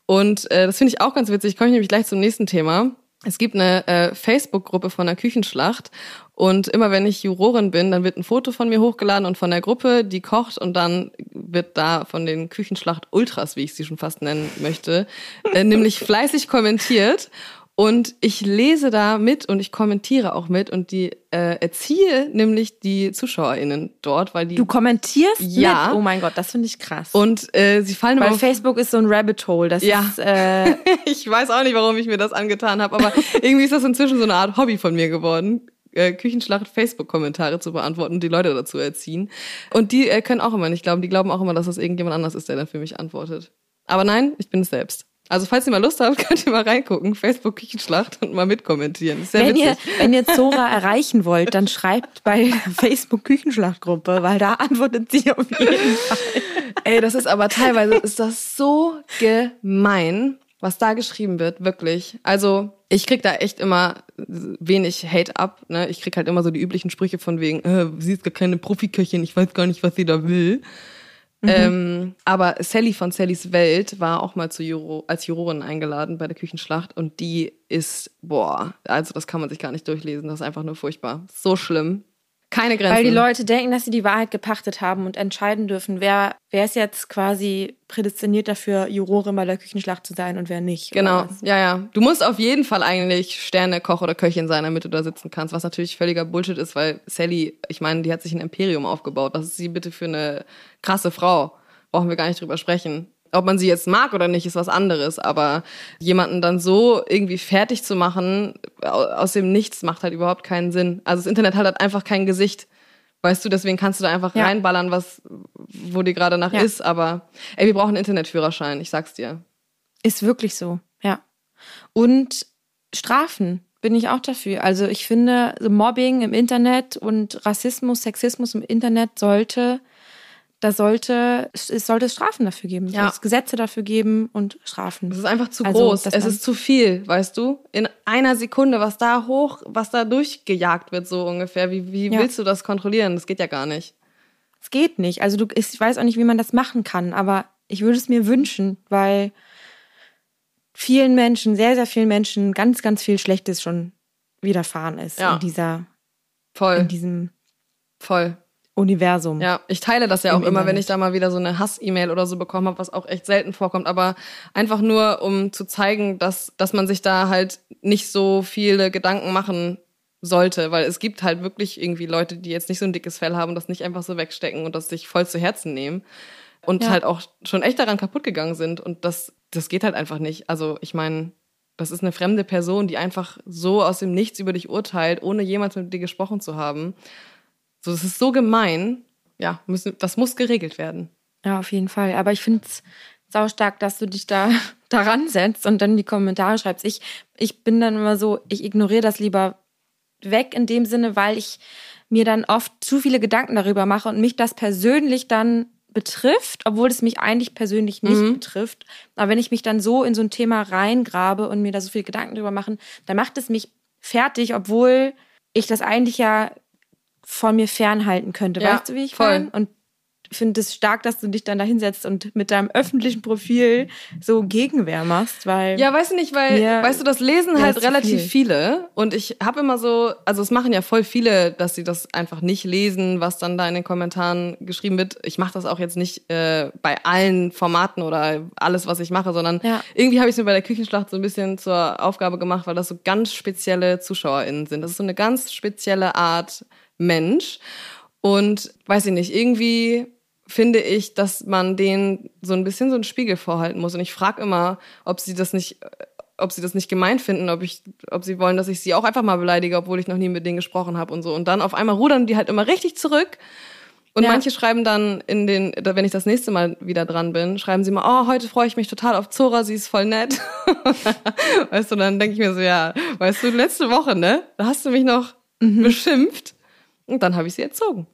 Und äh, das finde ich auch ganz witzig, komme ich nämlich gleich zum nächsten Thema. Es gibt eine äh, Facebook-Gruppe von der Küchenschlacht und immer wenn ich Jurorin bin, dann wird ein Foto von mir hochgeladen und von der Gruppe, die kocht und dann wird da von den Küchenschlacht-Ultras, wie ich sie schon fast nennen möchte, äh, nämlich fleißig kommentiert und ich lese da mit und ich kommentiere auch mit und die äh, erziehe nämlich die ZuschauerInnen dort, weil die Du kommentierst Ja. mit? Oh mein Gott, das finde ich krass. und äh, sie fallen Weil Facebook ist so ein Rabbit Hole. Das Ja. ist äh, ich weiß auch nicht, warum ich mir das angetan habe, aber irgendwie ist das inzwischen so eine Art Hobby von mir geworden. Äh, Küchenschlacht Facebook-Kommentare zu beantworten und die Leute dazu erziehen. Und die äh, können auch immer nicht glauben, die glauben auch immer, dass das irgendjemand anders ist, der dann für mich antwortet. Aber nein, ich bin es selbst. Also falls ihr mal Lust habt, könnt ihr mal reingucken, Facebook Küchenschlacht und mal mitkommentieren. Ist sehr wenn ihr, wenn ihr Zora erreichen wollt, dann schreibt bei Facebook Küchenschlachtgruppe, weil da antwortet sie auf jeden Fall. Ey, das ist aber teilweise ist das so gemein, was da geschrieben wird, wirklich. Also ich krieg da echt immer wenig Hate ab. Ne? Ich krieg halt immer so die üblichen Sprüche von wegen, äh, sie ist gar keine Profiköchin, ich weiß gar nicht, was sie da will. Ähm, aber Sally von Sallys Welt war auch mal zu Juro, als Jurorin eingeladen bei der Küchenschlacht und die ist, boah, also das kann man sich gar nicht durchlesen, das ist einfach nur furchtbar. So schlimm. Keine Grenzen. Weil die Leute denken, dass sie die Wahrheit gepachtet haben und entscheiden dürfen, wer, wer ist jetzt quasi prädestiniert dafür, Jurorin bei der Küchenschlacht zu sein und wer nicht. Genau, ja, ja. Du musst auf jeden Fall eigentlich Sterne, Koch oder Köchin sein, damit du da sitzen kannst, was natürlich völliger Bullshit ist, weil Sally, ich meine, die hat sich ein Imperium aufgebaut. Was ist sie bitte für eine krasse Frau? Brauchen wir gar nicht drüber sprechen. Ob man sie jetzt mag oder nicht, ist was anderes, aber jemanden dann so irgendwie fertig zu machen, au- aus dem Nichts, macht halt überhaupt keinen Sinn. Also das Internet hat halt einfach kein Gesicht. Weißt du, deswegen kannst du da einfach Ja. reinballern, was, wo dir gerade nach Ja. ist, aber ey, wir brauchen einen Internetführerschein, ich sag's dir. Ist wirklich so, ja. Und Strafen. bin ich auch dafür. Also ich finde, Mobbing im Internet und Rassismus, Sexismus im Internet sollte, da sollte, es sollte Strafen dafür geben. Es Ja. sollte Gesetze dafür geben und Strafen. Es ist einfach zu Also, groß. Es ist zu viel, weißt du? In einer Sekunde, was da hoch, was da durchgejagt wird, so ungefähr. Wie, wie Ja. willst du das kontrollieren? Das geht ja gar nicht. Es geht nicht. Also du, ich weiß auch nicht, wie man das machen kann, aber ich würde es mir wünschen, weil vielen Menschen, sehr, sehr vielen Menschen ganz, ganz viel Schlechtes schon widerfahren ist Ja. in dieser, Voll, in diesem voll. Universum. Ja, ich teile das ja auch Im immer, wenn Internet. ich da mal wieder so eine Hass-E-Mail oder so bekommen habe, was auch echt selten vorkommt, aber einfach nur, um zu zeigen, dass, dass man sich da halt nicht so viele Gedanken machen sollte, weil es gibt halt wirklich irgendwie Leute, die jetzt nicht so ein dickes Fell haben und das nicht einfach so wegstecken und das sich voll zu Herzen nehmen und Ja. halt auch schon echt daran kaputt gegangen sind und das, das geht halt einfach nicht. Also ich meine, das ist eine fremde Person, die einfach so aus dem Nichts über dich urteilt, ohne jemals mit dir gesprochen zu haben. So, das ist so gemein. Ja, müssen, das muss geregelt werden. Ja, auf jeden Fall. Aber ich finde es saustark, dass du dich da daran setzt und dann die Kommentare schreibst. Ich, ich bin dann immer so, ich ignoriere das lieber weg in dem Sinne, weil ich mir dann oft zu viele Gedanken darüber mache und mich das persönlich dann betrifft, obwohl es mich eigentlich persönlich nicht betrifft. Aber wenn ich mich dann so in so ein Thema reingrabe und mir da so viele Gedanken drüber machen, dann macht es mich fertig, obwohl ich das eigentlich ja von mir fernhalten könnte. Ja, weißt du, wie ich voll. meine? Und finde es stark, dass du dich dann da hinsetzt und mit deinem öffentlichen Profil so Gegenwehr machst, weil Ja, weißt du nicht, weil, Ja. weißt du, das lesen Ja, halt zu relativ viel. viele. Und ich habe immer so, also es machen ja voll viele, dass sie das einfach nicht lesen, was dann da in den Kommentaren geschrieben wird. Ich mache das auch jetzt nicht äh, bei allen Formaten oder alles, was ich mache, sondern Ja. irgendwie habe ich es mir bei der Küchenschlacht so ein bisschen zur Aufgabe gemacht, weil das so ganz spezielle ZuschauerInnen sind. Das ist so eine ganz spezielle Art Mensch. Und weiß ich nicht, irgendwie finde ich, dass man denen so ein bisschen so einen Spiegel vorhalten muss. Und ich frage immer, ob sie das nicht, äh, ob sie das nicht gemein finden, ob ich, ob sie wollen, dass ich sie auch einfach mal beleidige, obwohl ich noch nie mit denen gesprochen habe und so. Und dann auf einmal rudern die halt immer richtig zurück. Und Ja. manche schreiben dann in den, wenn ich das nächste Mal wieder dran bin, schreiben sie mal, oh, heute freue ich mich total auf Zora, sie ist voll nett. weißt du, dann denke ich mir so, ja, weißt du, letzte Woche, ne? Da hast du mich noch beschimpft und dann habe ich sie erzogen.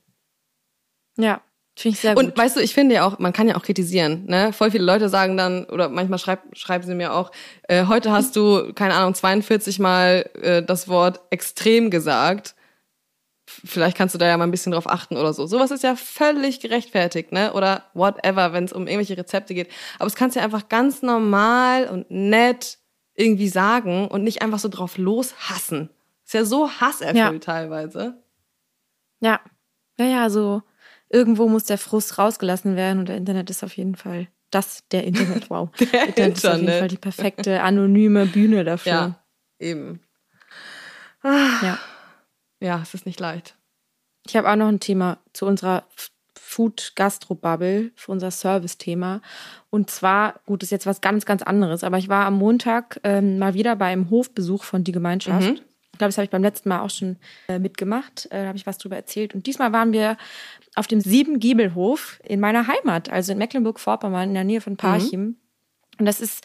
ja, finde ich sehr gut. Und weißt du, ich finde ja auch, man kann ja auch kritisieren. Ne? Voll viele Leute sagen dann, oder manchmal schreib, schreiben sie mir auch, äh, heute hast du, keine Ahnung, 42 Mal äh, das Wort extrem gesagt. Vielleicht kannst du da ja mal ein bisschen drauf achten oder so. Sowas ist ja völlig gerechtfertigt, ne? Oder whatever, wenn es um irgendwelche Rezepte geht. Aber es kannst du ja einfach ganz normal und nett irgendwie sagen und nicht einfach so drauf loshassen. Ist ja so hasserfüllt Ja. teilweise. ja, ja, ja, so irgendwo muss der Frust rausgelassen werden und der Internet ist auf jeden Fall das, der Internet, wow. Der Internet ist auf jeden. Fall die perfekte anonyme Bühne dafür. Ja, eben. ja. Ja, es ist nicht leicht. Ich habe auch noch ein Thema zu unserer Food-Gastro-Bubble, für unser Service-Thema. Und zwar, gut, ist jetzt was ganz, ganz anderes, aber ich war am Montag ähm, mal wieder beim Hofbesuch von Die Gemeinschaft. Mhm. Ich glaube, das habe ich beim letzten Mal auch schon äh, mitgemacht. Äh, da habe ich was drüber erzählt. Und diesmal waren wir auf dem Siebengiebelhof in meiner Heimat, also in Mecklenburg-Vorpommern, in der Nähe von Parchim. Und das ist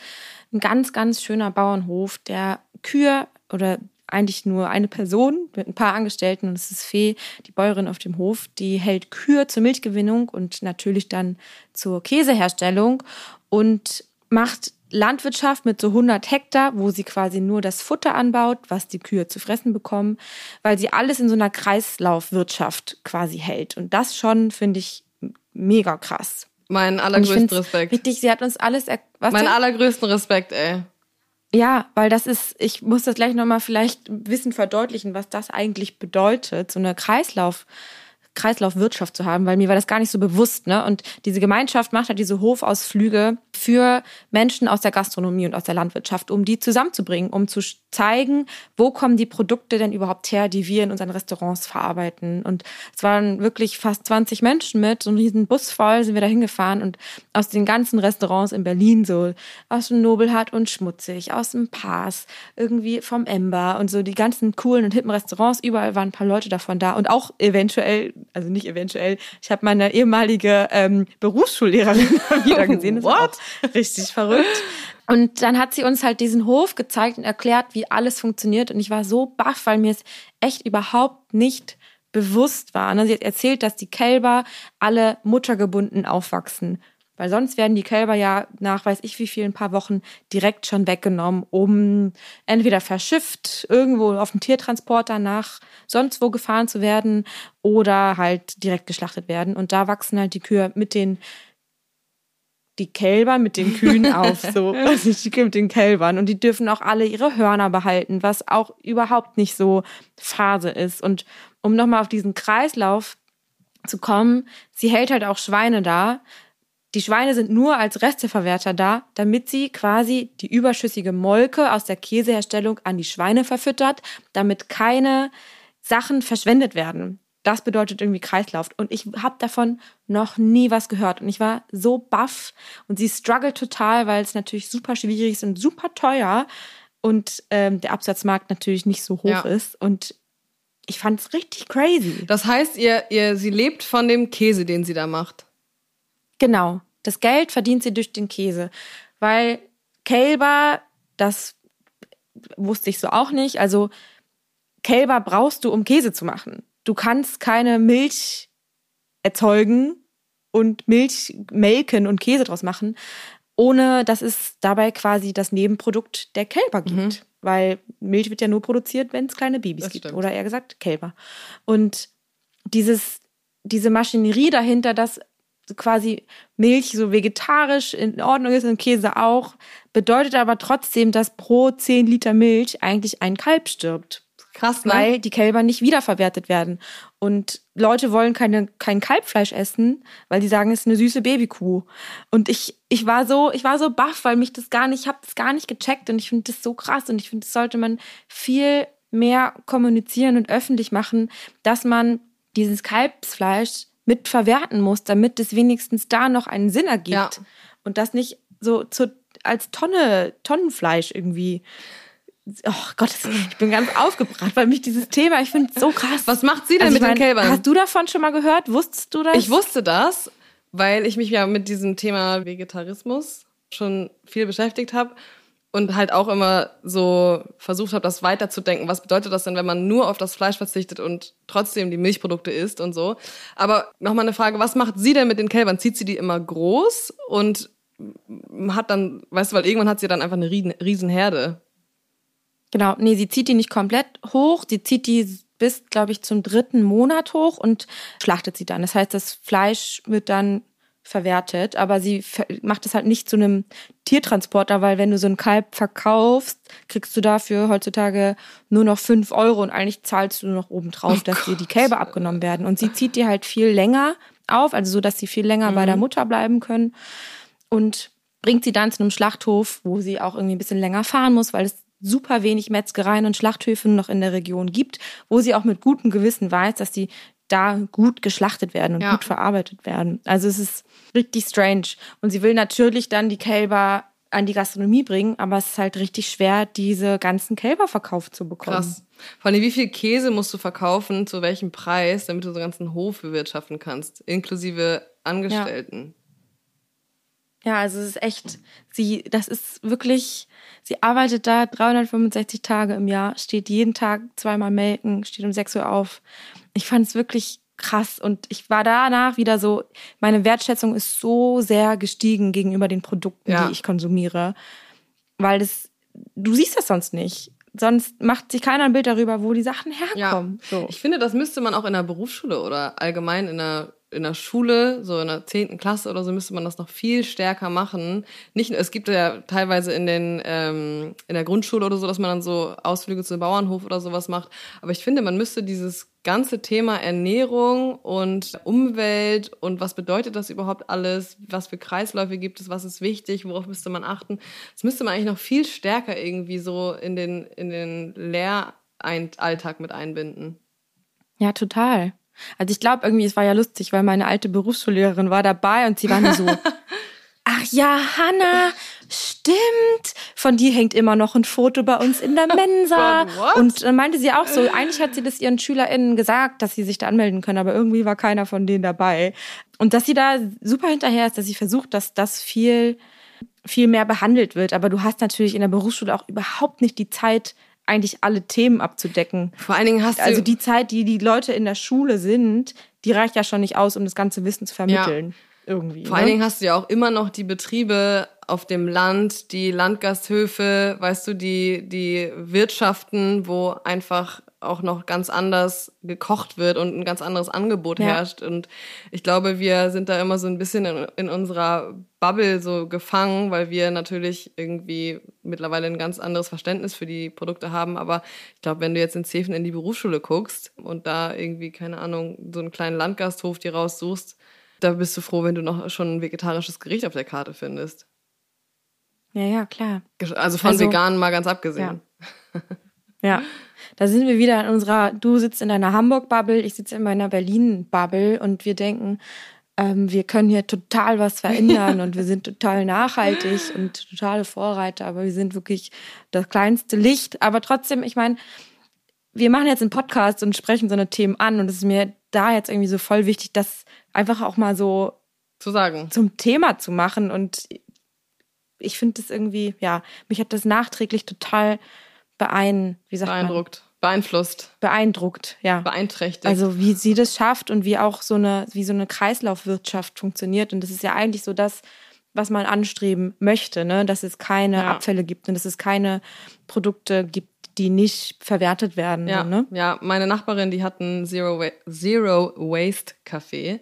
ein ganz, ganz schöner Bauernhof, der Kühe oder eigentlich nur eine Person mit ein paar Angestellten und es ist Fee, die Bäuerin auf dem Hof, die hält Kühe zur Milchgewinnung und natürlich dann zur Käseherstellung und macht Landwirtschaft mit so 100 Hektar, wo sie quasi nur das Futter anbaut, was die Kühe zu fressen bekommen, weil sie alles in so einer Kreislaufwirtschaft quasi hält. Und das schon finde ich mega krass. Mein allergrößten Respekt. Richtig, sie hat uns alles, was Mein denn? allergrößten Respekt, ey. Ja, weil das ist, ich muss das gleich nochmal vielleicht ein bisschen verdeutlichen, was das eigentlich bedeutet, so eine Kreislauf, Kreislaufwirtschaft zu haben, weil mir war das gar nicht so bewusst, ne? Und diese Gemeinschaft macht halt diese Hofausflüge für Menschen aus der Gastronomie und aus der Landwirtschaft, um die zusammenzubringen, um zu zeigen, wo kommen die Produkte denn überhaupt her, die wir in unseren Restaurants verarbeiten. Und es waren wirklich fast 20 Menschen mit, so einen riesen Bus voll sind wir da hingefahren und aus den ganzen Restaurants in Berlin, so aus dem Nobelhart und Schmutzig, aus dem Pass, irgendwie vom Ember und so die ganzen coolen und hippen Restaurants, überall waren ein paar Leute davon da und auch eventuell, also nicht eventuell, ich habe meine ehemalige ähm, Berufsschullehrerin wieder gesehen. Das What? richtig verrückt. Und dann hat sie uns halt diesen Hof gezeigt und erklärt, wie alles funktioniert. Und ich war so baff, weil mir es echt überhaupt nicht bewusst war. Ne? Sie hat erzählt, dass die Kälber alle muttergebunden aufwachsen. Weil sonst werden die Kälber ja nach weiß ich wie vielen paar Wochen direkt schon weggenommen, um entweder verschifft irgendwo auf dem Tiertransporter nach sonst wo gefahren zu werden oder halt direkt geschlachtet werden. Und da wachsen halt die Kühe mit den die Kälber mit den Kühen auf, so, die Kühe mit den Kälbern. Und die dürfen auch alle ihre Hörner behalten, was auch überhaupt nicht so Phase ist. Und um nochmal auf diesen Kreislauf zu kommen, sie hält halt auch Schweine da. Die Schweine sind nur als Resteverwerter da, damit sie quasi die überschüssige Molke aus der Käseherstellung an die Schweine verfüttert, damit keine Sachen verschwendet werden. Das bedeutet irgendwie Kreislauf. Und ich habe davon noch nie was gehört. Und ich war so baff. Und sie struggelt total, weil es natürlich super schwierig ist und super teuer. Und ähm, der Absatzmarkt natürlich nicht so hoch ja. ist. Und ich fand es richtig crazy. Das heißt, ihr, ihr, sie lebt von dem Käse, den sie da macht. Genau. Das Geld verdient sie durch den Käse. Weil Kälber, das wusste ich so auch nicht. Also Kälber brauchst du, um Käse zu machen. Du kannst keine Milch erzeugen und Milch melken und Käse draus machen, ohne dass es dabei quasi das Nebenprodukt der Kälber gibt. Mhm weil Milch wird ja nur produziert, wenn es kleine Babys das gibt. Stimmt. Oder eher gesagt Kälber. Und dieses, diese Maschinerie dahinter, dass quasi Milch so vegetarisch in Ordnung ist und Käse auch, bedeutet aber trotzdem, dass pro 10 Liter Milch eigentlich ein Kalb stirbt. Krass, ne? Weil die Kälber nicht wiederverwertet werden. Und Leute wollen keine, kein Kalbfleisch essen, weil die sagen, es ist eine süße Babykuh. Und ich, ich war so, ich war so baff, weil mich das gar nicht, ich habe das gar nicht gecheckt und ich finde das so krass und ich finde, das sollte man viel mehr kommunizieren und öffentlich machen, dass man dieses Kalbsfleisch mit verwerten muss, damit es wenigstens da noch einen Sinn ergibt ja. und das nicht so zu, als Tonne, Tonnenfleisch irgendwie Oh Gott, ich bin ganz aufgebracht, weil mich dieses Thema, ich finde es so krass. Was macht sie denn also mit mein, den Kälbern? Hast du davon schon mal gehört? Wusstest du das? Ich wusste das, weil ich mich ja mit diesem Thema Vegetarismus schon viel beschäftigt habe und halt auch immer so versucht habe, das weiterzudenken. Was bedeutet das denn, wenn man nur auf das Fleisch verzichtet und trotzdem die Milchprodukte isst und so? Aber nochmal eine Frage, was macht sie denn mit den Kälbern? Zieht sie die immer groß und hat dann, weißt du, weil irgendwann hat sie dann einfach eine Riesenherde. Genau, nee, sie zieht die nicht komplett hoch, sie zieht die bis, glaube ich, zum dritten Monat hoch und schlachtet sie dann. Das heißt, das Fleisch wird dann verwertet, aber sie macht es halt nicht zu einem Tiertransporter, weil wenn du so ein Kalb verkaufst, kriegst du dafür heutzutage nur noch fünf Euro und eigentlich zahlst du nur noch oben drauf, oh dass dir die Kälber abgenommen werden. Und sie zieht die halt viel länger auf, also so, dass sie viel länger mhm. bei der mhm. Mutter bleiben können und bringt sie dann zu einem Schlachthof, wo sie auch irgendwie ein bisschen länger fahren muss, weil es super wenig Metzgereien und Schlachthöfen noch in der Region gibt, wo sie auch mit gutem Gewissen weiß, dass die da gut geschlachtet werden und ja. gut verarbeitet werden. Also es ist richtig strange. Und sie will natürlich dann die Kälber an die Gastronomie bringen, aber es ist halt richtig schwer, diese ganzen Kälber verkauft zu bekommen. Krass. Vor allem, wie viel Käse musst du verkaufen, zu welchem Preis, damit du so einen ganzen Hof bewirtschaften kannst, inklusive Angestellten. Ja. ja, also es ist echt, sie, das ist wirklich, Sie arbeitet da 365 Tage im Jahr, steht jeden Tag zweimal melken, steht um 6 Uhr auf. Ich fand es wirklich krass und ich war danach wieder so, meine Wertschätzung ist so sehr gestiegen gegenüber den Produkten, ja. die ich konsumiere, weil das, du siehst das sonst nicht. Sonst macht sich keiner ein Bild darüber, wo die Sachen herkommen. Ja. So. Ich finde, das müsste man auch in der Berufsschule oder allgemein in der in der Schule, so in der zehnten Klasse oder so, müsste man das noch viel stärker machen. Nicht, es gibt ja teilweise in den ähm, in der Grundschule oder so, dass man dann so Ausflüge zu Bauernhof oder sowas macht. Aber ich finde, man müsste dieses ganze Thema Ernährung und Umwelt und was bedeutet das überhaupt alles, was für Kreisläufe gibt es, was ist wichtig, worauf müsste man achten, das müsste man eigentlich noch viel stärker irgendwie so in den in den Lehralltag mit einbinden. Ja, total. Also ich glaube irgendwie, es war ja lustig, weil meine alte Berufsschullehrerin war dabei und sie war nur so, ach ja, Hanna, stimmt. Von dir hängt immer noch ein Foto bei uns in der Mensa. und dann meinte sie auch so, eigentlich hat sie das ihren SchülerInnen gesagt, dass sie sich da anmelden können, aber irgendwie war keiner von denen dabei. Und dass sie da super hinterher ist, dass sie versucht, dass das viel viel mehr behandelt wird. Aber du hast natürlich in der Berufsschule auch überhaupt nicht die Zeit, eigentlich alle Themen abzudecken. Vor allen Dingen hast du. Also die Zeit, die die Leute in der Schule sind, die reicht ja schon nicht aus, um das ganze Wissen zu vermitteln. Ja. Irgendwie. Vor ne? allen Dingen hast du ja auch immer noch die Betriebe auf dem Land, die Landgasthöfe, weißt du, die, die Wirtschaften, wo einfach auch noch ganz anders gekocht wird und ein ganz anderes Angebot ja. herrscht. Und ich glaube, wir sind da immer so ein bisschen in, in, unserer Bubble so gefangen, weil wir natürlich irgendwie mittlerweile ein ganz anderes Verständnis für die Produkte haben. Aber ich glaube, wenn du jetzt in Zefen in die Berufsschule guckst und da irgendwie, keine Ahnung, so einen kleinen Landgasthof dir raussuchst, da bist du froh, wenn du noch schon ein vegetarisches Gericht auf der Karte findest. Ja, ja, klar. Also von also, vegan mal ganz abgesehen. Ja. ja. Da sind wir wieder in unserer, du sitzt in deiner Hamburg-Bubble, ich sitze in meiner Berlin-Bubble und wir denken, ähm, wir können hier total was verändern und wir sind total nachhaltig und totale Vorreiter, aber wir sind wirklich das kleinste Licht. Aber trotzdem, ich meine, wir machen jetzt einen Podcast und sprechen so eine Themen an und es ist mir da jetzt irgendwie so voll wichtig, das einfach auch mal so zu sagen, zum Thema zu machen und ich finde das irgendwie, ja, mich hat das nachträglich total beein, wie sagt beeindruckt? Beeinflusst, beeindruckt, ja, beeinträchtigt. Also wie sie das schafft und wie auch so eine wie so eine Kreislaufwirtschaft funktioniert und das ist ja eigentlich so das, was man anstreben möchte, ne, dass es keine ja. Abfälle gibt und dass es keine Produkte gibt, die nicht verwertet werden. Ja, ne? ja. meine Nachbarin, die hat ein Zero, Zero Waste Café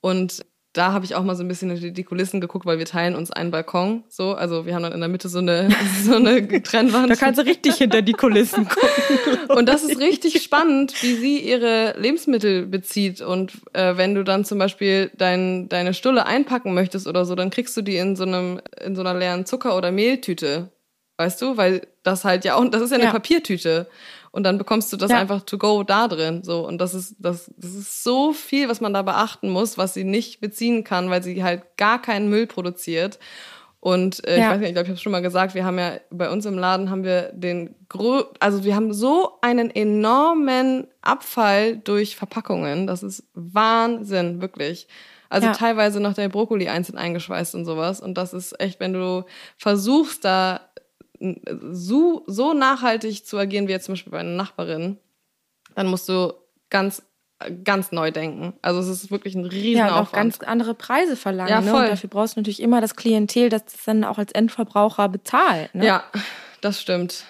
und da habe ich auch mal so ein bisschen hinter die Kulissen geguckt, weil wir teilen uns einen Balkon. So, also wir haben dann in der Mitte so eine so eine Trennwand. Da kannst du richtig hinter die Kulissen gucken. und das ist richtig spannend, wie sie ihre Lebensmittel bezieht. Und äh, wenn du dann zum Beispiel dein, deine Stulle einpacken möchtest oder so, dann kriegst du die in so einem in so einer leeren Zucker- oder Mehltüte. Weißt du, weil das halt ja auch, das ist ja eine ja. Papiertüte und dann bekommst du das ja. einfach to go da drin. So und das ist das, das ist so viel, was man da beachten muss, was sie nicht beziehen kann, weil sie halt gar keinen Müll produziert. Und äh, ja. ich weiß nicht, ich glaube, ich habe schon mal gesagt, wir haben ja bei uns im Laden haben wir den Gro also wir haben so einen enormen Abfall durch Verpackungen. Das ist Wahnsinn, wirklich. Also ja. teilweise noch der Brokkoli einzeln eingeschweißt und sowas. Und das ist echt, wenn du versuchst, da so, so nachhaltig zu agieren wie jetzt zum Beispiel bei einer Nachbarin, dann musst du ganz ganz neu denken. Also es ist wirklich ein riesen Ja, und auch ganz andere Preise verlangen. Ja, voll. Ne? Und dafür brauchst du natürlich immer das Klientel, das das dann auch als Endverbraucher bezahlt. Ne? Ja, das stimmt.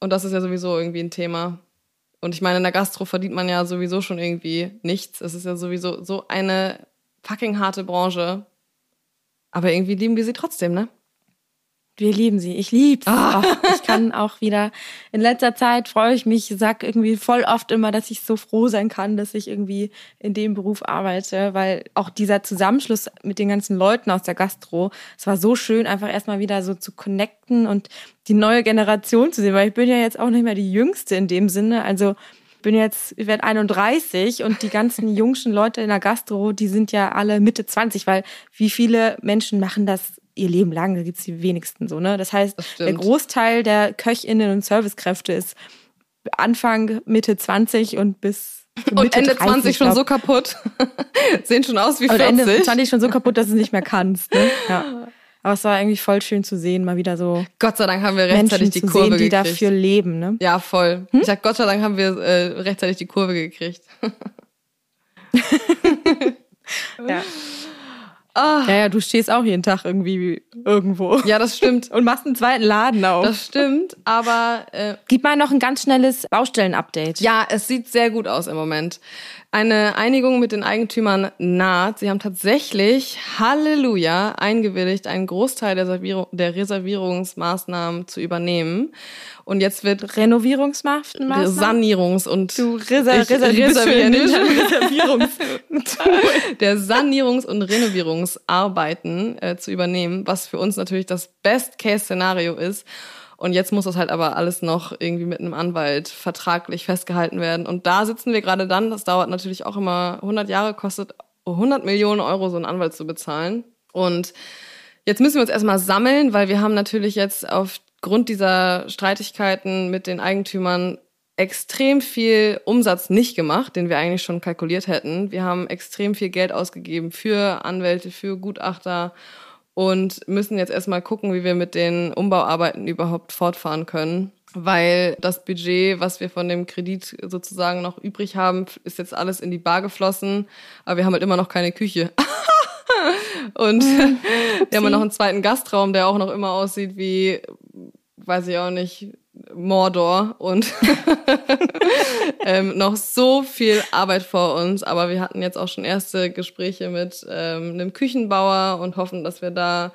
Und das ist ja sowieso irgendwie ein Thema. Und ich meine, in der Gastro verdient man ja sowieso schon irgendwie nichts. Es ist ja sowieso so eine fucking harte Branche. Aber irgendwie lieben wir sie trotzdem, ne? Wir lieben sie. Ich lieb's. Ah. ich kann auch wieder. In letzter Zeit freue ich mich, sag irgendwie voll oft immer, dass ich so froh sein kann, dass ich irgendwie in dem Beruf arbeite, weil auch dieser Zusammenschluss mit den ganzen Leuten aus der Gastro, es war so schön, einfach erstmal wieder so zu connecten und die neue Generation zu sehen, weil ich bin ja jetzt auch nicht mehr die Jüngste in dem Sinne. Also bin jetzt, ich werde 31 und die ganzen jungschen Leute in der Gastro, die sind ja alle Mitte 20, weil wie viele Menschen machen das ihr Leben lang, da gibt's die wenigsten so, ne? Das heißt, das der Großteil der KöchInnen und Servicekräfte ist Anfang, Mitte 20 und bis Mitte und Ende 30, 20 schon so kaputt. Sehen schon aus wie 40. Und Ende 20 schon so kaputt, dass du es nicht mehr kannst. Ne? Ja. Aber es war irgendwie voll schön zu sehen, mal wieder so. Gott sei Dank haben wir rechtzeitig Menschen die Kurve sehen, die gekriegt. dafür leben, ne? Ja, voll. Hm? Ich sag, Gott sei Dank haben wir äh, rechtzeitig die Kurve gekriegt. ja. Oh. Ja, ja, du stehst auch jeden Tag irgendwie irgendwo. Ja, das stimmt. Und machst einen zweiten Laden auf. Das stimmt, aber äh, gib mal noch ein ganz schnelles Baustellen-Update. Ja, es sieht sehr gut aus im Moment. Eine Einigung mit den Eigentümern naht. Sie haben tatsächlich, Halleluja, eingewilligt, einen Großteil der, Servierung, der Reservierungsmaßnahmen zu übernehmen. Und jetzt wird Renovierungsmaßnahmen? Sanierungs- und du Reser Reser Reservieren Reservierungs der Sanierungs- und Renovierungsarbeiten äh, zu übernehmen, was für uns natürlich das Best-Case-Szenario ist. Und jetzt muss das halt aber alles noch irgendwie mit einem Anwalt vertraglich festgehalten werden. Und da sitzen wir gerade dann. Das dauert natürlich auch immer 100 Jahre, kostet 100 Millionen Euro, so einen Anwalt zu bezahlen. Und jetzt müssen wir uns erstmal sammeln, weil wir haben natürlich jetzt aufgrund dieser Streitigkeiten mit den Eigentümern extrem viel Umsatz nicht gemacht, den wir eigentlich schon kalkuliert hätten. Wir haben extrem viel Geld ausgegeben für Anwälte, für Gutachter und müssen jetzt erstmal gucken, wie wir mit den Umbauarbeiten überhaupt fortfahren können. Weil das Budget, was wir von dem Kredit sozusagen noch übrig haben, ist jetzt alles in die Bar geflossen. Aber wir haben halt immer noch keine Küche. und hm, wir haben noch einen zweiten Gastraum, der auch noch immer aussieht wie, weiß ich auch nicht, Mordor und ähm, noch so viel Arbeit vor uns. Aber wir hatten jetzt auch schon erste Gespräche mit ähm, einem Küchenbauer und hoffen, dass wir da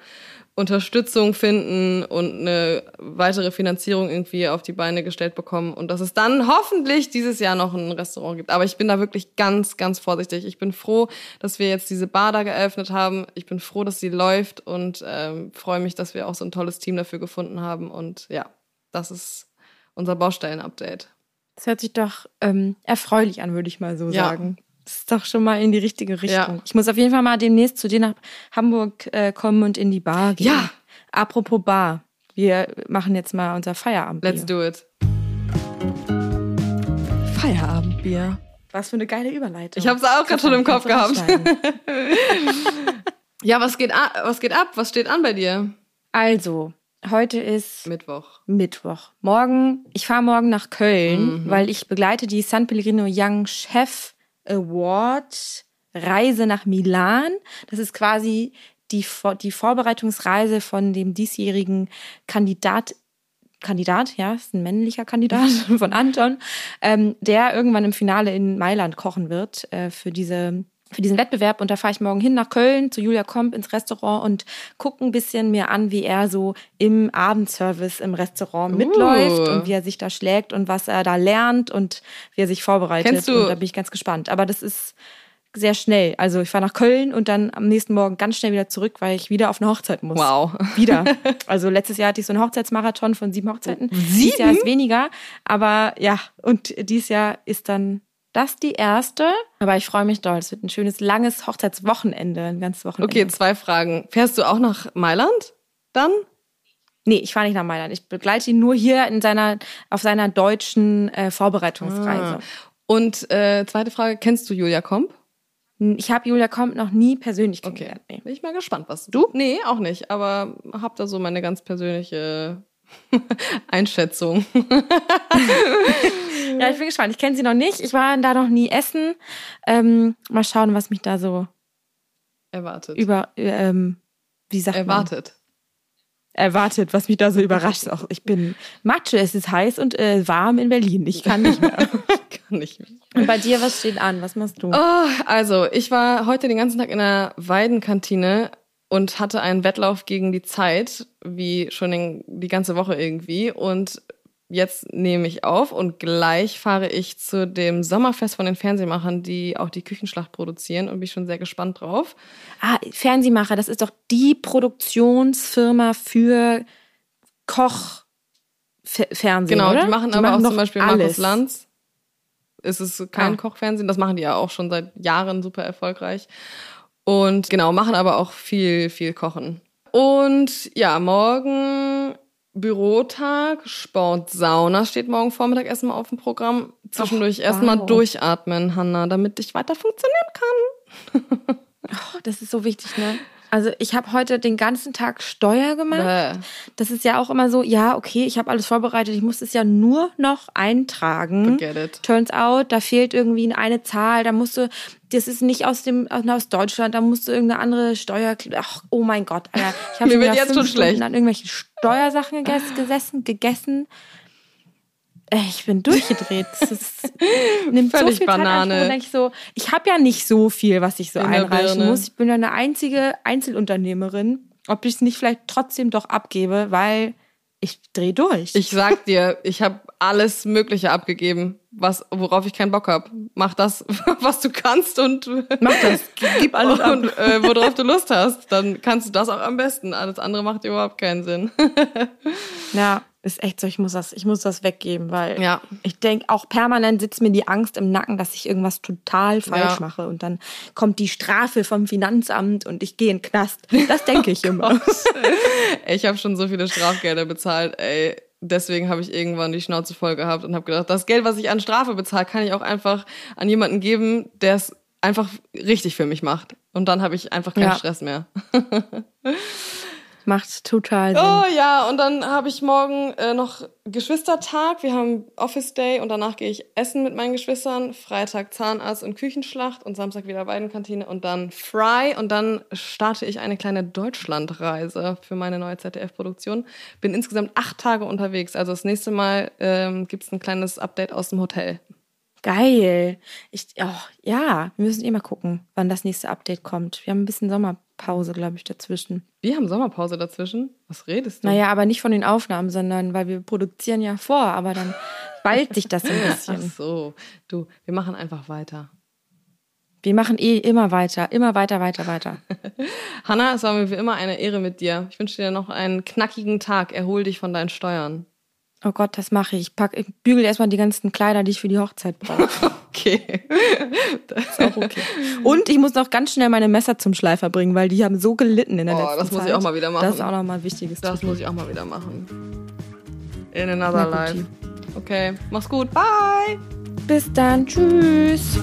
Unterstützung finden und eine weitere Finanzierung irgendwie auf die Beine gestellt bekommen und dass es dann hoffentlich dieses Jahr noch ein Restaurant gibt. Aber ich bin da wirklich ganz, ganz vorsichtig. Ich bin froh, dass wir jetzt diese Bar da geöffnet haben. Ich bin froh, dass sie läuft und ähm, freue mich, dass wir auch so ein tolles Team dafür gefunden haben. Und ja, das ist unser Baustellen-Update. Das hört sich doch ähm, erfreulich an, würde ich mal so ja. sagen. Das ist doch schon mal in die richtige Richtung. Ja. Ich muss auf jeden Fall mal demnächst zu dir nach Hamburg äh, kommen und in die Bar gehen. Ja. Apropos Bar. Wir machen jetzt mal unser Feierabendbier. Let's do it. Feierabendbier. Was für eine geile Überleitung. Ich habe es auch gerade schon im Kopf gehabt. ja, was geht, was geht ab? Was steht an bei dir? Also, Heute ist Mittwoch. Mittwoch. Morgen, ich fahre morgen nach Köln, mhm. weil ich begleite die San Pellegrino Young Chef Award Reise nach Milan. Das ist quasi die, die Vorbereitungsreise von dem diesjährigen Kandidat Kandidat, ja, ist ein männlicher Kandidat von Anton, ähm, der irgendwann im Finale in Mailand kochen wird äh, für diese für diesen Wettbewerb und da fahre ich morgen hin nach Köln zu Julia Komp ins Restaurant und gucke ein bisschen mir an, wie er so im Abendservice im Restaurant uh. mitläuft und wie er sich da schlägt und was er da lernt und wie er sich vorbereitet. Kennst du? Und da bin ich ganz gespannt. Aber das ist sehr schnell. Also ich fahre nach Köln und dann am nächsten Morgen ganz schnell wieder zurück, weil ich wieder auf eine Hochzeit muss. Wow. Wieder. Also letztes Jahr hatte ich so einen Hochzeitsmarathon von sieben Hochzeiten. Sieben? Dieses Jahr ist weniger. Aber ja, und dieses Jahr ist dann das die erste. Aber ich freue mich doll. Es wird ein schönes, langes Hochzeitswochenende, ein ganzes Wochenende. Okay, zwei Fragen. Fährst du auch nach Mailand dann? Nee, ich fahre nicht nach Mailand. Ich begleite ihn nur hier in seiner, auf seiner deutschen äh, Vorbereitungsreise. Ah. Und äh, zweite Frage, kennst du Julia Komp? Ich habe Julia Komp noch nie persönlich kennengelernt. Okay. Nee. Bin ich mal gespannt, was du? Nee, auch nicht. Aber hab da so meine ganz persönliche Einschätzung. ja, ich bin gespannt. Ich kenne sie noch nicht. Ich war da noch nie essen. Ähm, mal schauen, was mich da so erwartet. Über, ähm, wie sagt erwartet. Man? Erwartet, was mich da so überrascht. Auch ich bin Matsche, es ist heiß und äh, warm in Berlin. Ich kann nicht mehr. kann nicht mehr. Und bei dir, was steht an? Was machst du? Oh, also, ich war heute den ganzen Tag in der Weidenkantine und hatte einen Wettlauf gegen die Zeit, wie schon den, die ganze Woche irgendwie. Und jetzt nehme ich auf und gleich fahre ich zu dem Sommerfest von den Fernsehmachern, die auch die Küchenschlacht produzieren und bin schon sehr gespannt drauf. Ah, Fernsehmacher, das ist doch die Produktionsfirma für Kochfernsehen, Genau, oder? die machen die aber machen auch zum Beispiel alles. Markus Lanz. Es ist kein Ah. Kochfernsehen, das machen die ja auch schon seit Jahren super erfolgreich. Und genau, machen aber auch viel, viel Kochen. Und ja, morgen Bürotag, Sport, Sauna steht morgen Vormittag erstmal auf dem Programm. Zwischendurch erstmal wow. durchatmen, Hanna, damit ich weiter funktionieren kann. Oh, das ist so wichtig, ne? Also ich habe heute den ganzen Tag Steuer gemacht. Bäh. Das ist ja auch immer so, ja, okay, ich habe alles vorbereitet, ich muss es ja nur noch eintragen. Forget it. Turns out, da fehlt irgendwie eine Zahl, da musst du, das ist nicht aus dem aus Deutschland, da musst du irgendeine andere Steuer. Ach, oh mein Gott, Alter. Ich habe schon jetzt schon schlecht. An irgendwelchen Steuersachen gegessen, gesessen, gegessen. Ey, Ich bin durchgedreht. Das ist, nimmt so Völlig viel Zeit Banane. Banane. ich so, ich habe ja nicht so viel, was ich so In einreichen muss. Ich bin ja eine einzige Einzelunternehmerin. Ob ich es nicht vielleicht trotzdem doch abgebe, weil ich drehe durch. Ich sag dir, ich habe alles Mögliche abgegeben, was, worauf ich keinen Bock hab. Mach das, was du kannst und Mach das. Gib alles ab. und äh, worauf du Lust hast. Dann kannst du das auch am besten. Alles andere macht überhaupt keinen Sinn. Ja, ist echt so, ich muss das, ich muss das weggeben, weil Ja. ich denke, auch permanent sitzt mir die Angst im Nacken, dass ich irgendwas total falsch Ja. mache. Und dann kommt die Strafe vom Finanzamt und ich gehe in den Knast. Das denke ich immer. Ich habe schon so viele Strafgelder bezahlt, ey. Deswegen habe ich irgendwann die Schnauze voll gehabt und habe gedacht, das Geld, was ich an Strafe bezahle, kann ich auch einfach an jemanden geben, der es einfach richtig für mich macht. Und dann habe ich einfach keinen Ja. Stress mehr. Macht total Sinn. Oh ja, und dann habe ich morgen äh, noch Geschwistertag. Wir haben Office Day und danach gehe ich essen mit meinen Geschwistern. Freitag Zahnarzt und Küchenschlacht und Samstag wieder Weidenkantine und dann Fry. Und dann starte ich eine kleine Deutschlandreise für meine neue ZDF-Produktion. Bin insgesamt acht Tage unterwegs. Also das nächste Mal ähm, gibt's ein kleines Update aus dem Hotel. Geil. Ich, oh, ja, wir müssen eh mal gucken, wann das nächste Update kommt. Wir haben ein bisschen Sommerpause, glaube ich, dazwischen. Wir haben Sommerpause dazwischen. Was redest du? Naja, aber nicht von den Aufnahmen, sondern weil wir produzieren ja vor, aber dann ballt sich das so ein Ach bisschen. so, du, wir machen einfach weiter. Wir machen eh immer weiter, immer weiter, weiter, weiter. Hanna, es war mir wie immer eine Ehre mit dir. Ich wünsche dir noch einen knackigen Tag. Erhol dich von deinen Steuern. Oh Gott, das mache ich. Ich, pack, ich bügel erstmal die ganzen Kleider, die ich für die Hochzeit brauche. Okay. Ist auch okay. Und ich muss noch ganz schnell meine Messer zum Schleifer bringen, weil die haben so gelitten in der Oh, letzten das muss ich Zeit. auch mal wieder machen. Das ist auch noch mal ein wichtiges Das To-Do. muss ich auch mal wieder machen. In another life. Okay, mach's gut. Bye. Bis dann. Tschüss.